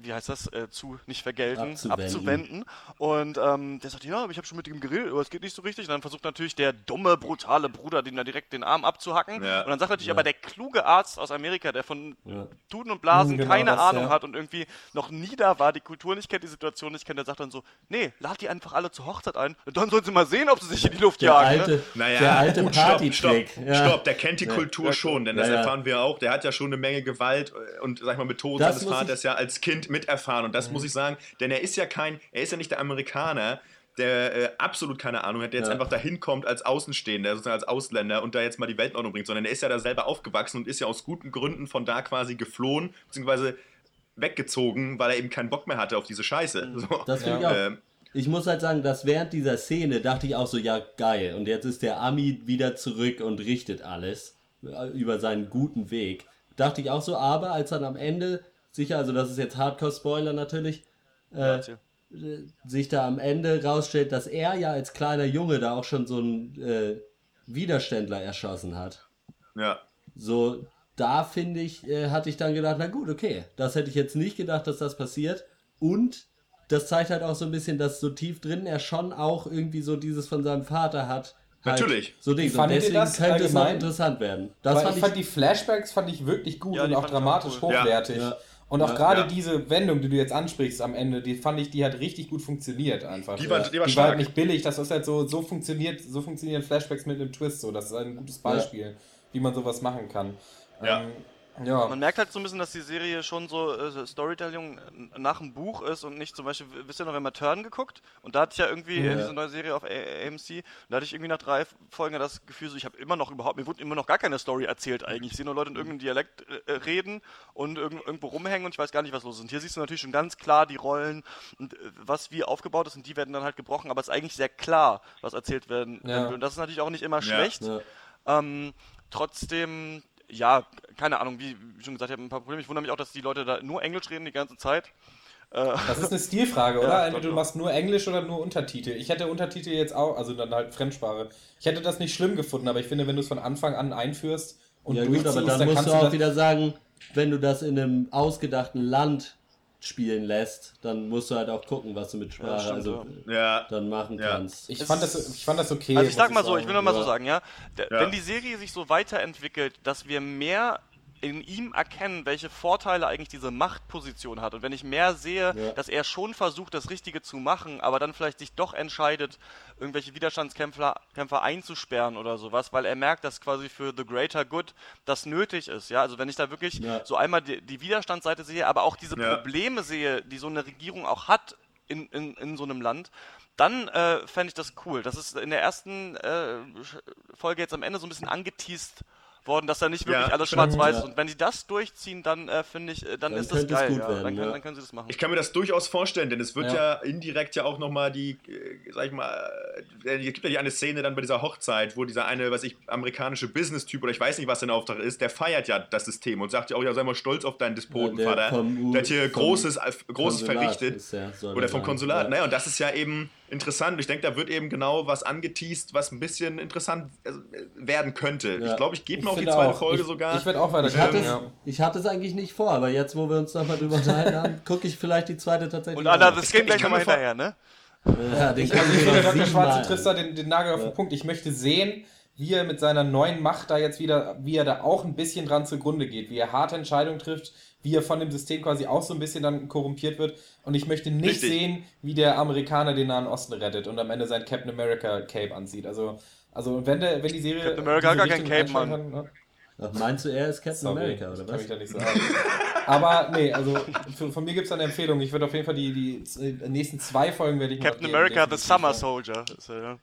wie heißt das, äh, zu nicht vergelten, Abzuwenden. abzuwenden. Und ähm, der sagt, ja, aber ich habe schon mit ihm geredet, aber es geht nicht so richtig. Und dann versucht natürlich der dumme, brutale Bruder, den da direkt den Arm abzuhacken. Ja. Und dann sagt natürlich aber der kluge Arzt aus Amerika, der von Ja. Tuten und Blasen Genau keine das, Ahnung ja. hat und irgendwie noch nie da war, die Kultur nicht kennt, die Situation nicht kennt, der sagt dann so, nee, lad die einfach alle zur Hochzeit ein und dann sollen sie mal sehen, ob sie sich in die Luft Der jagen. alte, ne? Naja, der alte gut, stopp, stopp. Ja. stopp, der kennt die Kultur schon, denn das Ja, ja. erfahren wir auch. Der hat ja schon eine Menge Gewalt und, sag ich mal, mit Tod Das seines Vaters ja als Kind miterfahren. Und das muss ich sagen, denn er ist ja kein, er ist ja nicht der Amerikaner, der äh, absolut keine Ahnung hat, der jetzt Ja. einfach dahin kommt als Außenstehender, sozusagen als Ausländer und da jetzt mal die Weltordnung bringt, sondern er ist ja da selber aufgewachsen und ist ja aus guten Gründen von da quasi geflohen, beziehungsweise weggezogen, weil er eben keinen Bock mehr hatte auf diese Scheiße. So. Das finde Ja. ich auch. Ähm, Ich muss halt sagen, dass während dieser Szene dachte ich auch so, ja geil. Und jetzt ist der Ami wieder zurück und richtet alles äh, über seinen guten Weg. Dachte ich auch so, aber als dann am Ende, sicher, also das ist jetzt Hardcore-Spoiler natürlich, äh, sich da am Ende rausstellt, dass er ja als kleiner Junge da auch schon so einen äh, Widerständler erschossen hat. ja. So, da finde ich, äh, hatte ich dann gedacht, na gut, okay, das hätte ich jetzt nicht gedacht, dass das passiert. Und das zeigt halt auch so ein bisschen, dass so tief drin er schon auch irgendwie so dieses von seinem Vater hat. Halt Natürlich. So Ding. Und deswegen das könnte es noch allgemein? interessant werden. Das Weil fand ich fand die Flashbacks fand ich wirklich gut Ja, und auch dramatisch cool. Ja. hochwertig. Ja. Und auch Ja. gerade Ja. diese Wendung, die du jetzt ansprichst am Ende, die fand ich, die hat richtig gut funktioniert einfach. Die war- die war die war halt nicht billig, das ist halt so, so funktioniert, so funktionieren Flashbacks mit einem Twist so. Das ist ein gutes Beispiel, wie man sowas machen kann. Ja. Ähm, ja. Man merkt halt so ein bisschen, dass die Serie schon so äh, Storytelling nach dem Buch ist und nicht zum Beispiel, wisst ihr noch, wenn man Turn geguckt? Und da hatte ich ja irgendwie äh, Ja. diese neue Serie auf AMC, und da hatte ich irgendwie nach drei Folgen das Gefühl, so, ich habe immer noch überhaupt, mir wurde immer noch gar keine Story erzählt eigentlich. Ich sehe nur Leute in irgendeinem Dialekt äh, reden und irgend, irgendwo rumhängen und ich weiß gar nicht, was los ist. Und hier siehst du natürlich schon ganz klar die Rollen und äh, was wie aufgebaut ist und die werden dann halt gebrochen, aber es ist eigentlich sehr klar, was erzählt werden Ja. Und das ist natürlich auch nicht immer schlecht. Ähm, trotzdem, ja, keine Ahnung, wie wie schon gesagt, ich habe ein paar Probleme. Ich wundere mich auch, dass die Leute da nur Englisch reden die ganze Zeit. Das ist eine Stilfrage, oder? Ja, Entweder du machst nur Englisch oder nur Untertitel. Ich hätte Untertitel jetzt auch, also dann halt Fremdsprache. Ich hätte das nicht schlimm gefunden, aber ich finde, wenn du es von Anfang an einführst und Ja gut, durchziehst, aber dann, dann musst kannst du auch das, wieder sagen, wenn du das in einem ausgedachten Land spielen lässt, dann musst du halt auch gucken, was du mit Sprache stimmt, also Ja. dann machen Ja. kannst. Ich Es fand, das, ich fand das okay. Also ich sag mal so, ich will noch mal so Ja. sagen, ja, D Ja. wenn die Serie sich so weiterentwickelt, dass wir mehr in ihm erkennen, welche Vorteile eigentlich diese Machtposition hat. Und wenn ich mehr sehe, ja. dass er schon versucht, das Richtige zu machen, aber dann vielleicht sich doch entscheidet, irgendwelche Widerstandskämpfer Kämpfer einzusperren oder sowas, weil er merkt, dass quasi für the greater good das nötig ist. Ja, also wenn ich da wirklich ja. so einmal die, die, Widerstandsseite sehe, aber auch diese ja. Probleme sehe, die so eine Regierung auch hat in, in, in so einem Land, dann äh, fände ich das cool. Das ist in der ersten äh, Folge jetzt am Ende so ein bisschen angeteased worden, dass da nicht wirklich ja, alles schwarz-weiß ja. ist. Und wenn die das durchziehen, dann äh, finde ich, äh, dann, dann, ist das geil. Ja. Werden, dann, können, dann, können sie das machen. Ich kann mir das durchaus vorstellen, denn es wird ja, indirekt ja auch nochmal die, äh, sag ich mal, äh, es gibt ja die eine Szene dann bei dieser Hochzeit, wo dieser eine, was ich, amerikanische Business-Typ oder ich weiß nicht, was sein Auftrag ist, der feiert ja das System und sagt ja auch, ja, sei mal stolz auf deinen Despotenvater. Der, der, hat hier Großes, Großes verrichtet. oder vom Konsulat. Naja, und das ist ja eben interessant. Ich denke, da wird eben genau was angeteased, was ein bisschen interessant werden könnte. Ich glaube, ich gebe mir auch die zweite auch. Folge ich, sogar. Ich werde auch weiter ich hatte, ja. ich hatte es eigentlich nicht vor, aber jetzt, wo wir uns nochmal drüber unterhalten haben, gucke ich vielleicht die zweite tatsächlich. Und Anna, das geht gleich nochmal hinterher, ne? Ja, den ich, kann ich finde, Dr. Schwarze trifft da den, den Nagel auf den Punkt. Ich möchte sehen, wie er mit seiner neuen Macht da jetzt wieder, wie er da auch ein bisschen dran zugrunde geht, wie er harte Entscheidungen trifft, wie er von dem System quasi auch so ein bisschen dann korrumpiert wird. Und ich möchte nicht Richtig. sehen, wie der Amerikaner den Nahen Osten rettet und am Ende sein Captain America Cape anzieht. Also, also wenn, der, wenn die Serie. Captain America hat gar kein Cape, Mann. Kann, ne? Ach, meinst du, er ist Captain Sorry, America, oder was? Kann ich da nicht sagen. Aber nee, also für, von mir gibt es eine Empfehlung. Ich würde auf jeden Fall die, die nächsten zwei Folgen werde ich Captain America, the Summer Soldier. Ja.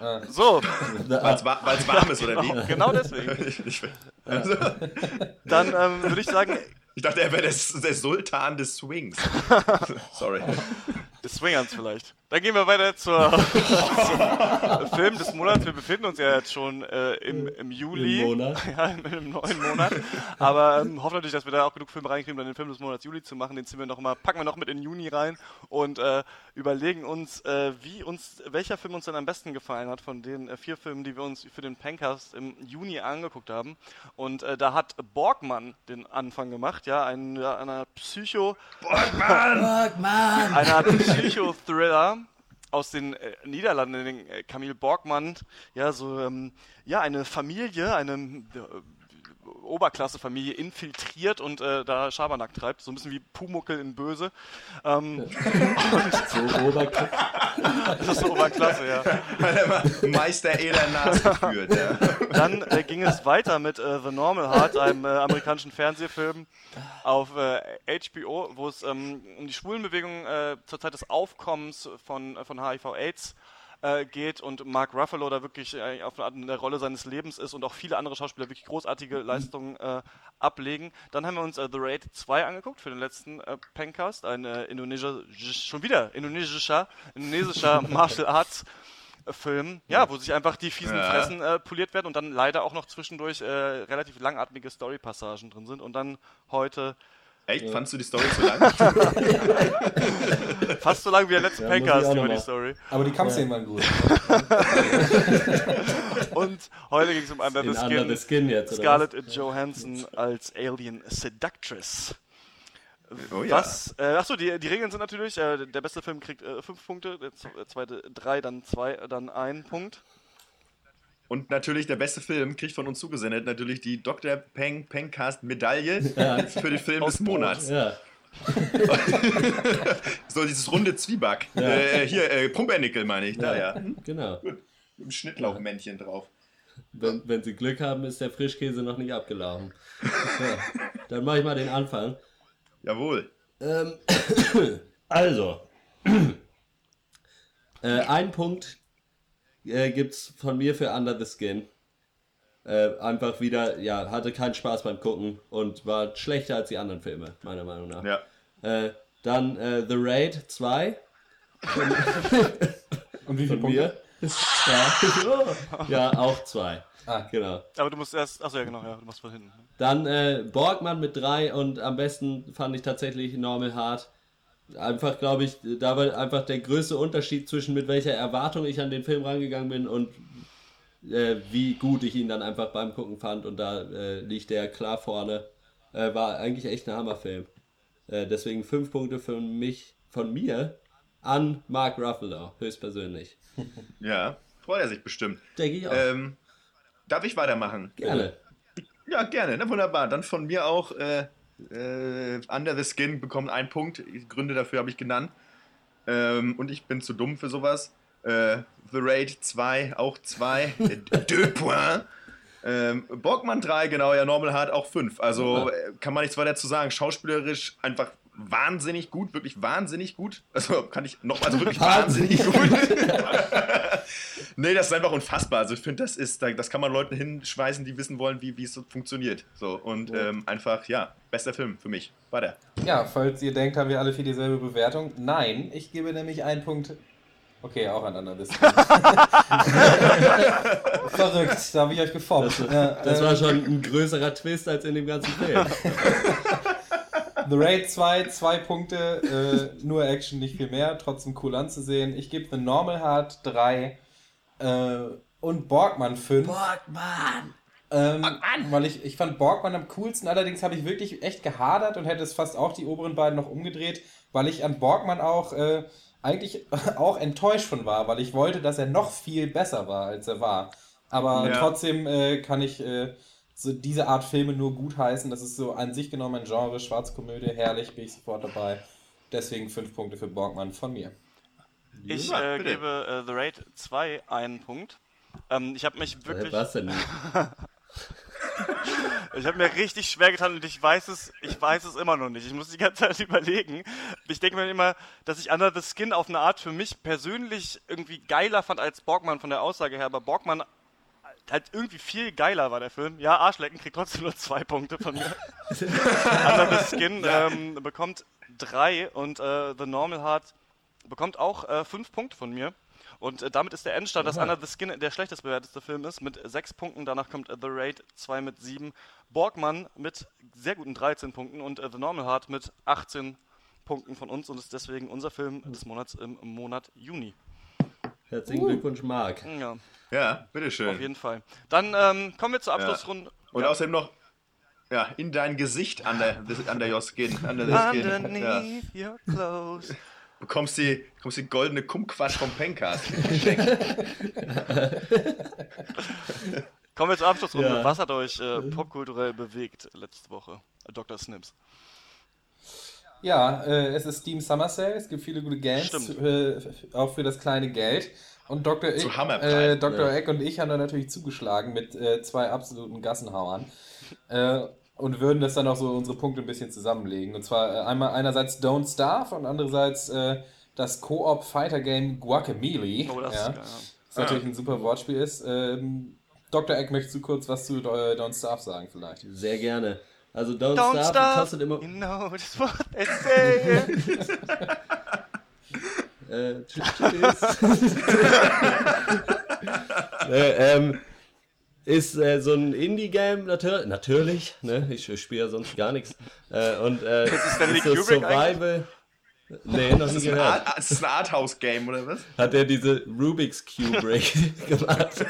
ah. So. Weil es warm ist, oder wie? Genau deswegen. Also. Dann ähm, würde ich sagen. Ich dachte, er wäre der, der Sultan des Swings. Sorry. Des Swingerns vielleicht. Dann gehen wir weiter zur, zum Film des Monats. Wir befinden uns ja jetzt schon äh, im, im Juli. Im Monat. Ja, im, im neuen Monat. Aber ähm, hoffen natürlich, dass wir da auch genug Filme reinkriegen, um den Film des Monats Juli zu machen. Den ziehen wir noch mal, packen wir noch mit in Juni rein und äh, überlegen uns, äh, wie uns, welcher Film uns dann am besten gefallen hat von den äh, vier Filmen, die wir uns für den Pencast im Juni angeguckt haben. Und äh, da hat Borgmann den Anfang gemacht, ja, ein, ja, einer Psycho... Borgmann! Borgmann! Einer Psycho-Thriller aus den äh, Niederlanden, den äh, Camille Borgmann, ja, so, ähm, ja, eine Familie, eine äh, Oberklassefamilie infiltriert und äh, da Schabernack treibt, so ein bisschen wie Pumuckel in Böse. Ähm, so Oberklasse. Das ist so Oberklasse, ja. Meister Eder Nas geführt, ja. Dann äh, ging es weiter mit äh, The Normal Heart, einem äh, amerikanischen Fernsehfilm auf HBO, wo es ähm, um die Schwulenbewegung zur Zeit des Aufkommens von, von HIV-Aids äh, geht und Mark Ruffalo da wirklich äh, auf eine der Rolle seines Lebens ist und auch viele andere Schauspieler wirklich großartige Leistungen äh, ablegen. Dann haben wir uns äh, The Raid 2 angeguckt für den letzten äh, Pencast, ein äh, indonesischer, schon wieder indonesischer, indonesischer Martial Arts Film, ja, wo sich einfach die fiesen ja. Fressen äh, poliert werden und dann leider auch noch zwischendurch äh, relativ langatmige Story-Passagen drin sind. Und dann heute Echt? Ja. Fandst du die Story zu lang? Fast so lang wie der letzte ja, Pencast über die Story. Aber die Kampfszenen waren gut. Und heute ging es um Under the Skin. Under the Skin jetzt, Scarlett Johansson als Alien Seductress. Oh ja. Was, äh, achso, die, die Regeln sind natürlich, äh, der beste Film kriegt äh, fünf Punkte, der zweite drei, dann zwei, dann ein Punkt. Und natürlich der beste Film kriegt von uns zugesendet natürlich die Dr. Peng Pengcast Medaille ja. für den Film des Monats. Ja. so dieses runde Zwieback. Ja. Äh, hier, äh, Pumpernickel meine ich. Da, ja. Genau. Gut. Mit einem Schnittlauchmännchen drauf. Wenn, wenn Sie Glück haben, ist der Frischkäse noch nicht abgelaufen. Dann mache ich mal den Anfang. Jawohl. Ähm, also, äh, ein Punkt äh, gibt's von mir für Under the Skin. Äh, einfach wieder, ja, hatte keinen Spaß beim Gucken und war schlechter als die anderen Filme, meiner Meinung nach. Ja. Äh, dann äh, The Raid 2. und wie viele Punkte? Ja. ja, auch zwei. Ah. Genau. Aber du musst erst, achso ja genau, ja, du musst von hinten. Dann äh, Borgmann mit drei und am besten fand ich tatsächlich Normal Hard einfach, glaube ich, da war einfach der größte Unterschied zwischen mit welcher Erwartung ich an den Film rangegangen bin und äh, wie gut ich ihn dann einfach beim Gucken fand. Und da äh, liegt der klar vorne. Äh, war eigentlich echt ein Hammerfilm. Äh, deswegen fünf Punkte für mich, von mir an Mark Ruffalo, höchstpersönlich. Ja, freut er sich bestimmt. Denke ich auch. Ähm, darf ich weitermachen? Gerne. Ja, gerne. Na, wunderbar. Dann von mir auch äh, äh, Under the Skin bekommt einen Punkt. Gründe dafür habe ich genannt. Ähm, und ich bin zu dumm für sowas. Äh, The Raid 2 auch 2. Deux points. Ähm, Borgmann 3, genau, ja, Normal Hard auch 5. Also äh, kann man nichts weiter zu sagen. Schauspielerisch einfach wahnsinnig gut, wirklich wahnsinnig gut. Also kann ich noch, also wirklich wahnsinnig gut. nee, das ist einfach unfassbar. Also ich finde, das ist, das kann man Leuten hinschweißen, die wissen wollen, wie, wie es so funktioniert. So und ähm, einfach, ja, bester Film für mich. War der. Ja, falls ihr denkt, haben wir alle für dieselbe Bewertung. Nein, ich gebe nämlich einen Punkt. Okay, auch an anderen Listen. Verrückt, da habe ich euch geformt. Das, das äh, war schon ein größerer Twist als in dem ganzen Film. The Raid 2, zwei Punkte, äh, nur Action, nicht viel mehr, trotzdem cool anzusehen. Ich gebe The Normal Heart 3 äh, und Borgmann 5. Borgmann! Ähm, weil ich, ich fand Borgmann am coolsten, allerdings habe ich wirklich echt gehadert und hätte es fast auch die oberen beiden noch umgedreht, weil ich an Borgmann auch äh, eigentlich auch enttäuscht von war, weil ich wollte, dass er noch viel besser war, als er war. Aber Ja. trotzdem äh, kann ich äh, so diese Art Filme nur gut heißen. Das ist so an sich genommen ein Genre, Schwarzkomödie, herrlich, bin ich sofort dabei. Deswegen fünf Punkte für Borgmann von mir. Ich äh, gebe äh, The Raid 2 einen Punkt. Ähm, ich habe mich Äh, wirklich, Was denn? ich habe mir richtig schwer getan und ich weiß es, ich weiß es immer noch nicht. Ich muss die ganze Zeit überlegen. Ich denke mir immer, dass ich Under the Skin auf eine Art für mich persönlich irgendwie geiler fand als Borgmann von der Aussage her, aber Borgmann halt irgendwie viel geiler war der Film. Ja, Arschlecken kriegt trotzdem nur zwei Punkte von mir. Under the Skin ähm, bekommt drei und äh, The Normal Heart bekommt auch äh, fünf Punkte von mir. Und äh, damit ist der Endstand, dass Under the Skin der schlechtest bewertete Film ist, mit sechs Punkten. Danach kommt äh, The Raid 2 mit sieben. Borgmann mit sehr guten 13 Punkten und äh, The Normal Heart mit 18 Punkten von uns und ist deswegen unser Film des Monats im Monat Juni. Herzlichen Glückwunsch, Marc. Ja, Ja, auf bitteschön. jeden Fall. Dann ähm, kommen wir zur Abschlussrunde. Und Ja. außerdem noch, ja, in dein Gesicht under, under your skin. Under the skin. Ja. Underneath your clothes. Bekommst die, bekommst die goldene Kumquatsch vom Pencast. Kommen wir zur Abschlussrunde. Ja. Was hat euch äh, popkulturell bewegt letzte Woche? Äh, Dr. Snips. Ja, äh, es ist Steam Summer Sale, es gibt viele gute Games, äh, auch für das kleine Geld. Und Dr. Zu Eck, Hammerpreisen. äh, Dr. Ja. Eck und ich haben da natürlich zugeschlagen mit äh, zwei absoluten Gassenhauern. Äh, und würden das dann auch so unsere Punkte ein bisschen zusammenlegen. Und zwar äh, einmal einerseits Don't Starve und andererseits äh, das Co-op Fighter Game Guacamelee. Oh, das ja, ist geil. ja. was natürlich ein super Wortspiel ist. Ähm, Dr. Eck, möchtest du kurz was zu äh, Don't Starve sagen vielleicht? Sehr gerne. Also Don't, Don't Starve stop, kostet immer... you know just what they say. Äh, äh, ähm, ist äh, so ein Indie-Game natür natürlich, ne? Ich spiele ja sonst gar nichts. Äh, und äh, ist Stanley so Survival. Nee, noch nie Das ist ein, gehört. Art, das ist ein Arthouse-Game, oder was? Hat er diese Rubik's Cube Break gemacht?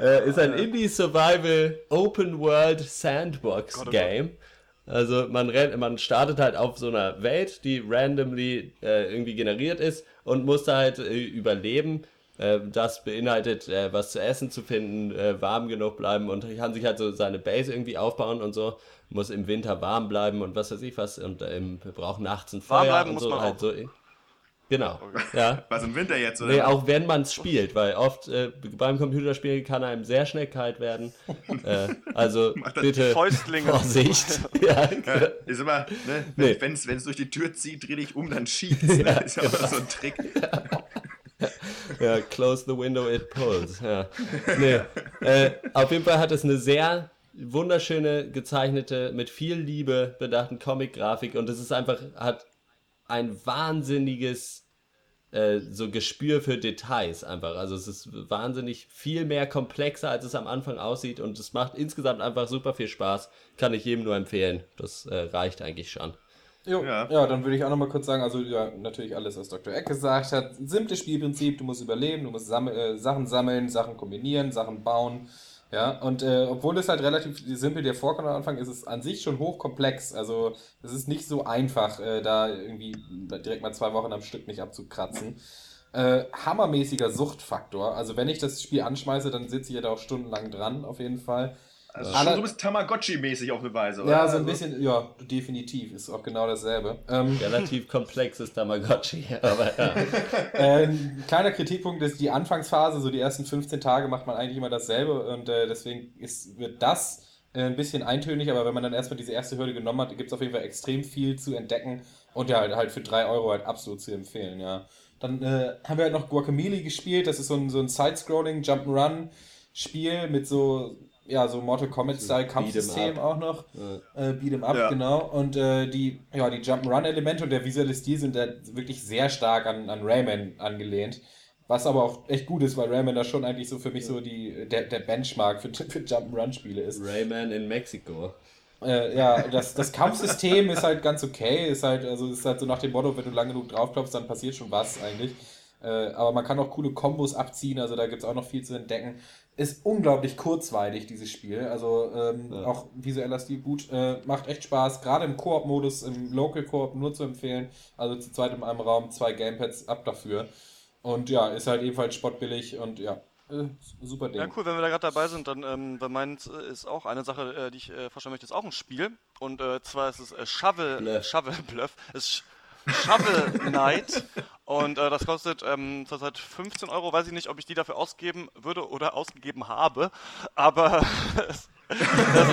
äh, ist ein Indie Survival Open World Sandbox Gott, oh Game. Also man rennt, man startet halt auf so einer Welt, die randomly äh, irgendwie generiert ist und muss da halt äh, überleben. Äh, das beinhaltet, äh, was zu essen zu finden, äh, warm genug bleiben und kann sich halt so seine Base irgendwie aufbauen und so. Muss im Winter warm bleiben und was weiß ich was und ähm, wir brauchen nachts ein Warm Feuer bleiben und muss so. man halt auch. so. Genau. Ja. Was im Winter jetzt, oder? Nee, auch wenn man es spielt, weil oft äh, beim Computerspielen kann einem sehr schnell kalt werden. äh, also bitte Fäustlinge. Vorsicht. ja, Ja, ist immer, ne, Nee. wenn es durch die Tür zieht, dreh dich um, dann schießt. Ne? Ist ja auch so ein Trick. ja, close the window, it pulls. Ja. Nee, äh, auf jeden Fall hat es eine sehr wunderschöne gezeichnete, mit viel Liebe bedachten Comic-Grafik und es ist einfach, hat ein wahnsinniges äh, so Gespür für Details einfach. Also es ist wahnsinnig viel mehr komplexer, als es am Anfang aussieht und es macht insgesamt einfach super viel Spaß. Kann ich jedem nur empfehlen. Das äh, reicht eigentlich schon. Jo, Ja. ja. dann würde ich auch nochmal kurz sagen, also ja, natürlich alles, was Dr. Eck gesagt hat. Simples Spielprinzip, du musst überleben, du musst sammel, äh, Sachen sammeln, Sachen kombinieren, Sachen bauen. Ja, und äh, obwohl es halt relativ simpel dir vorkommt am Anfang, ist es an sich schon hochkomplex. Also es ist nicht so einfach, äh, da irgendwie direkt mal zwei Wochen am Stück nicht abzukratzen. Äh, hammermäßiger Suchtfaktor. Also wenn ich das Spiel anschmeiße, dann sitze ich ja da auch stundenlang dran, auf jeden Fall. Also schon so ein bisschen Tamagotchi-mäßig auf eine Weise, oder? Ja, so ein Also- bisschen, ja, definitiv, ist auch genau dasselbe. Ähm, Relativ komplexes Tamagotchi, aber ja. äh, ein kleiner Kritikpunkt ist die Anfangsphase, so die ersten 15 Tage macht man eigentlich immer dasselbe und äh, deswegen ist, wird das äh, ein bisschen eintönig, aber wenn man dann erstmal diese erste Hürde genommen hat, gibt es auf jeden Fall extrem viel zu entdecken und ja, halt, halt für 3 Euro halt absolut zu empfehlen, ja. Dann äh, haben wir halt noch Guacamole gespielt, das ist so ein, so ein Side-Scrolling Jump'n'Run-Spiel mit so, ja, so Mortal Kombat-Style Kampfsystem Beat'em auch noch. Äh, Beat'em Up, Ja. genau. Und äh, die, ja, die Jump'n'Run-Elemente und der visuelle Stil sind da wirklich sehr stark an, an Rayman angelehnt. Was aber auch echt gut ist, weil Rayman da schon eigentlich so für mich so die, der, der Benchmark für, für Jump'n'Run-Spiele ist. Rayman in Mexiko. Äh, ja, das, das Kampfsystem ist halt ganz okay. Ist halt, also ist halt so nach dem Motto, wenn du lang genug draufklopfst, dann passiert schon was eigentlich. Äh, aber man kann auch coole Kombos abziehen, also da gibt es auch noch viel zu entdecken. Ist unglaublich kurzweilig, dieses Spiel. Also ähm, Ja. auch visueller Stil gut. Äh, macht echt Spaß. Gerade im Koop-Modus, im Local Koop nur zu empfehlen. Also zu zweit in einem Raum, zwei Gamepads ab dafür. Und ja, ist halt ebenfalls spottbillig und ja, äh, super Ding. Ja, cool, wenn wir da gerade dabei sind, dann ähm, bei meins äh, ist auch eine Sache, äh, die ich äh, vorstellen möchte, ist auch ein Spiel. Und äh, zwar ist es äh, Shovel, Bluff. Shovel Bluff. Es Shovel Knight. Und äh, das kostet ähm, zurzeit 15 Euro. Weiß ich nicht, ob ich die dafür ausgeben würde oder ausgegeben habe. Aber das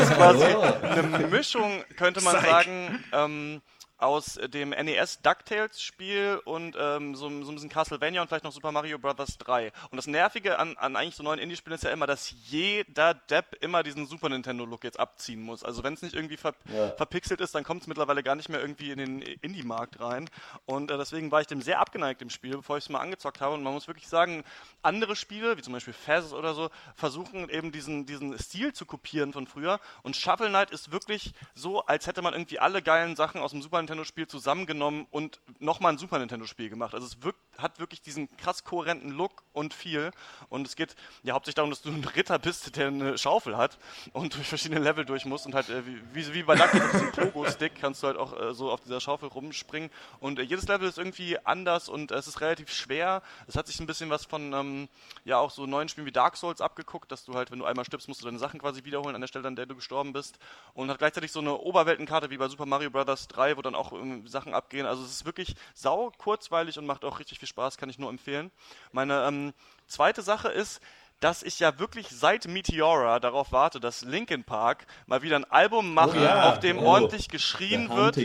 ist quasi eine Mischung, könnte man sagen, ähm, aus dem NES DuckTales Spiel und ähm, so, so ein bisschen Castlevania und vielleicht noch Super Mario Bros. 3. Und das Nervige an, an eigentlich so neuen Indie-Spielen ist ja immer, dass jeder Depp immer diesen Super Nintendo-Look jetzt abziehen muss. Also wenn es nicht irgendwie ver Ja. verpixelt ist, dann kommt es mittlerweile gar nicht mehr irgendwie in den Indie-Markt rein. Und äh, deswegen war ich dem sehr abgeneigt im Spiel, bevor ich es mal angezockt habe. Und man muss wirklich sagen, andere Spiele, wie zum Beispiel Faz oder so, versuchen eben diesen, diesen Stil zu kopieren von früher. Und Shovel Knight ist wirklich so, als hätte man irgendwie alle geilen Sachen aus dem Super Nintendo-Spiel zusammengenommen und nochmal ein Super Nintendo-Spiel gemacht. Also es wirkt, hat wirklich diesen krass kohärenten Look und viel. Und es geht ja hauptsächlich darum, dass du ein Ritter bist, der eine Schaufel hat und durch verschiedene Level durch musst. Und halt, äh, wie, wie, bei Lucky, auf diesem Pogo-Stick kannst du halt auch äh, so auf dieser Schaufel rumspringen. Und äh, jedes Level ist irgendwie anders und äh, es ist relativ schwer. Es hat sich ein bisschen was von, ähm, ja, auch so neuen Spielen wie Dark Souls abgeguckt, dass du halt, wenn du einmal stirbst, musst du deine Sachen quasi wiederholen an der Stelle, an der du gestorben bist. Und hat gleichzeitig so eine Oberweltenkarte wie bei Super Mario Bros. 3, wo dann auch ähm, Sachen abgehen. Also es ist wirklich sau kurzweilig und macht auch richtig viel Spaß, kann ich nur empfehlen. Meine ähm, zweite Sache ist, dass ich ja wirklich seit Meteora darauf warte, dass Linkin Park mal wieder ein Album machen, ja. auf dem Oh. ordentlich geschrien wird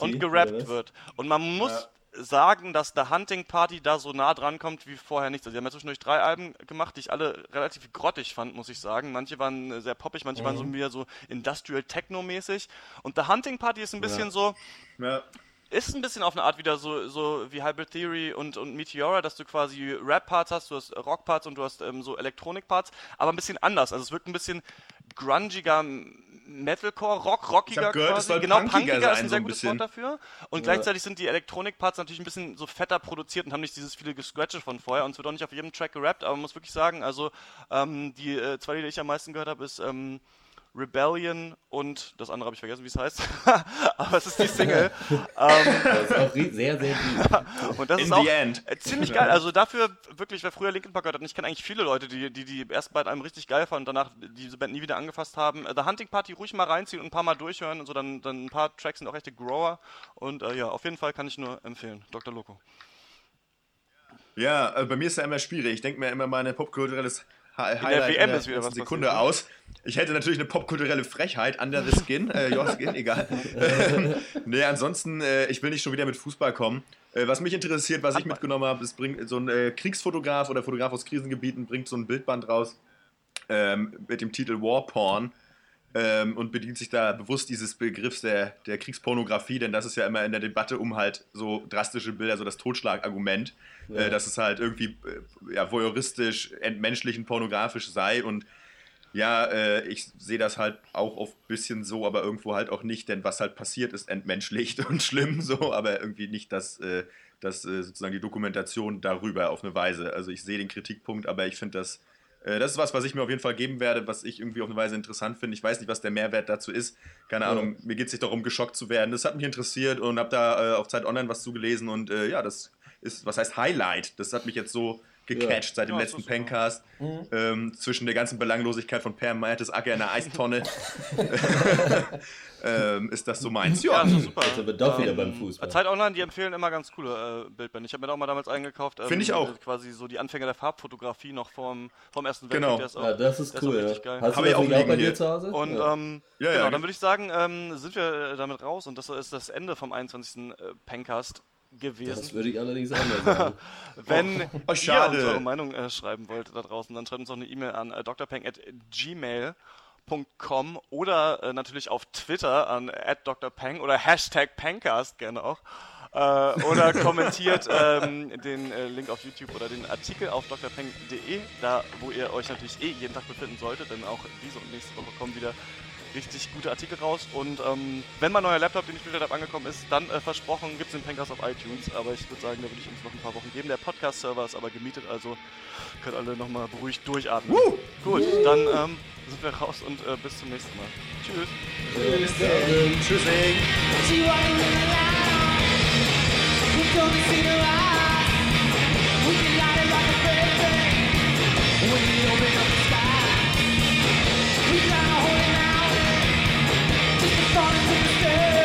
und gerappt wird. Und man muss sagen, dass The Hunting Party da so nah dran kommt wie vorher nichts. Also, sie haben ja zwischendurch drei Alben gemacht, die ich alle relativ grottig fand, muss ich sagen. Manche waren äh, sehr poppig, manche waren so wieder so Industrial Techno mäßig. Und The Hunting Party ist ein bisschen so, Ja. ist ein bisschen auf eine Art wieder so, so wie Hybrid Theory und, und Meteora, dass du quasi Rap-Parts hast, du hast Rock-Parts und du hast ähm, so Elektronik-Parts, aber ein bisschen anders. Also es wirkt ein bisschen grungiger Metalcore, Rock, rockiger gehört, quasi. soll genau, punkiger punkiger ist ein so sehr ein gutes bisschen. Wort dafür. Und gleichzeitig sind die Elektronik-Parts natürlich ein bisschen so fetter produziert und haben nicht dieses viele Gescratche von vorher. Und es wird auch nicht auf jedem Track gerappt, aber man muss wirklich sagen, also ähm, die äh, zwei die ich am meisten gehört habe, ist ähm, Rebellion und das andere habe ich vergessen, wie es heißt. aber es ist die Single. ähm, Das ist auch sehr, sehr deep. und das In ist auch the end. äh, ziemlich geil. Also dafür wirklich, wer früher Linkin Park gehört hat, und ich kenne eigentlich viele Leute, die die, die ersten beiden Alben richtig geil fanden und danach diese Band nie wieder angefasst haben. Äh, The Hunting Party ruhig mal reinziehen und ein paar Mal durchhören und so, dann, dann ein paar Tracks sind auch echte Grower. Und äh, ja, auf jeden Fall kann ich nur empfehlen. Dr. Loco. Ja, äh, bei mir ist ja immer schwierig. Ich denke mir immer meine popkulturelles Hi- der Highlight WM in ist wieder was Sekunde passiert, ne? aus. Ich hätte natürlich eine popkulturelle Frechheit, under the skin, äh, your skin, egal. Ähm, nee, ansonsten, äh, ich will nicht schon wieder mit Fußball kommen. Äh, was mich interessiert, was ich Handball. mitgenommen habe, ist bringt so ein äh, Kriegsfotograf oder Fotograf aus Krisengebieten bringt so ein Bildband raus ähm, mit dem Titel War Porn ähm, und bedient sich da bewusst dieses Begriffs der, der Kriegspornografie, denn das ist ja immer in der Debatte um halt so drastische Bilder, so das Totschlagargument, äh, dass es halt irgendwie äh, ja, voyeuristisch, entmenschlichen, pornografisch sei und ja, äh, ich sehe das halt auch oft ein bisschen so, aber irgendwo halt auch nicht, denn was halt passiert ist entmenschlicht und schlimm so, aber irgendwie nicht das, äh, das äh, sozusagen die Dokumentation darüber auf eine Weise. Also ich sehe den Kritikpunkt, aber ich finde das, äh, das ist was, was ich mir auf jeden Fall geben werde, was ich irgendwie auf eine Weise interessant finde. Ich weiß nicht, was der Mehrwert dazu ist. Keine Ahnung, mir geht es nicht darum, geschockt zu werden. Das hat mich interessiert und habe da äh, auf Zeit Online was zugelesen und äh, ja, das ist, was heißt Highlight? Das hat mich jetzt so gecatcht seit dem Ja, letzten ist. Pencast. Ähm, zwischen der ganzen Belanglosigkeit von Per Mertesacker in der Eistonne ähm, ist das so meins. Ja, Ja, das ist super. Jetzt wir doch wieder beim Fußball. Zeit Online, die empfehlen immer ganz coole äh, Bildbände. Ich habe mir da auch mal damals eingekauft. Ähm, Find ich auch. Quasi so die Anfänge der Farbfotografie noch vom, vom Ersten Genau. Der ist auch, Ja, das ist cool. auch ja. Hast Hab du ich das auch bei dir hier. zu Hause? Und ja. ähm, Ja, ja, genau, dann würde ich sagen, ähm, sind wir äh, damit raus und das ist das Ende vom 21. Äh, Pencast gewesen. das würde ich allerdings anders sagen. Wenn Oh, ihr schade. uns eure Meinung äh, schreiben wollt da draußen, dann schreibt uns auch eine E-Mail an äh, drpeng.gmail.com oder äh, natürlich auf Twitter an @drpeng oder Hashtag Pencast gerne auch. Äh, oder kommentiert ähm, den äh, Link auf YouTube oder den Artikel auf drpeng.de, da wo ihr euch natürlich eh jeden Tag befinden solltet, denn auch diese und nächste Woche kommen wieder richtig gute Artikel raus. Und ähm, wenn mein neuer Laptop, den ich bestellt habe, angekommen ist, dann äh, versprochen gibt es den Pencast auf iTunes. Aber ich würde sagen, da würde ich uns noch ein paar Wochen geben. Der Podcast-Server ist aber gemietet, also könnt alle nochmal beruhigt durchatmen. Gut, dann ähm, sind wir raus und äh, bis zum nächsten Mal. Tschüss. Like a birthday. When we open up the sky. We now. Just to fall into the sky.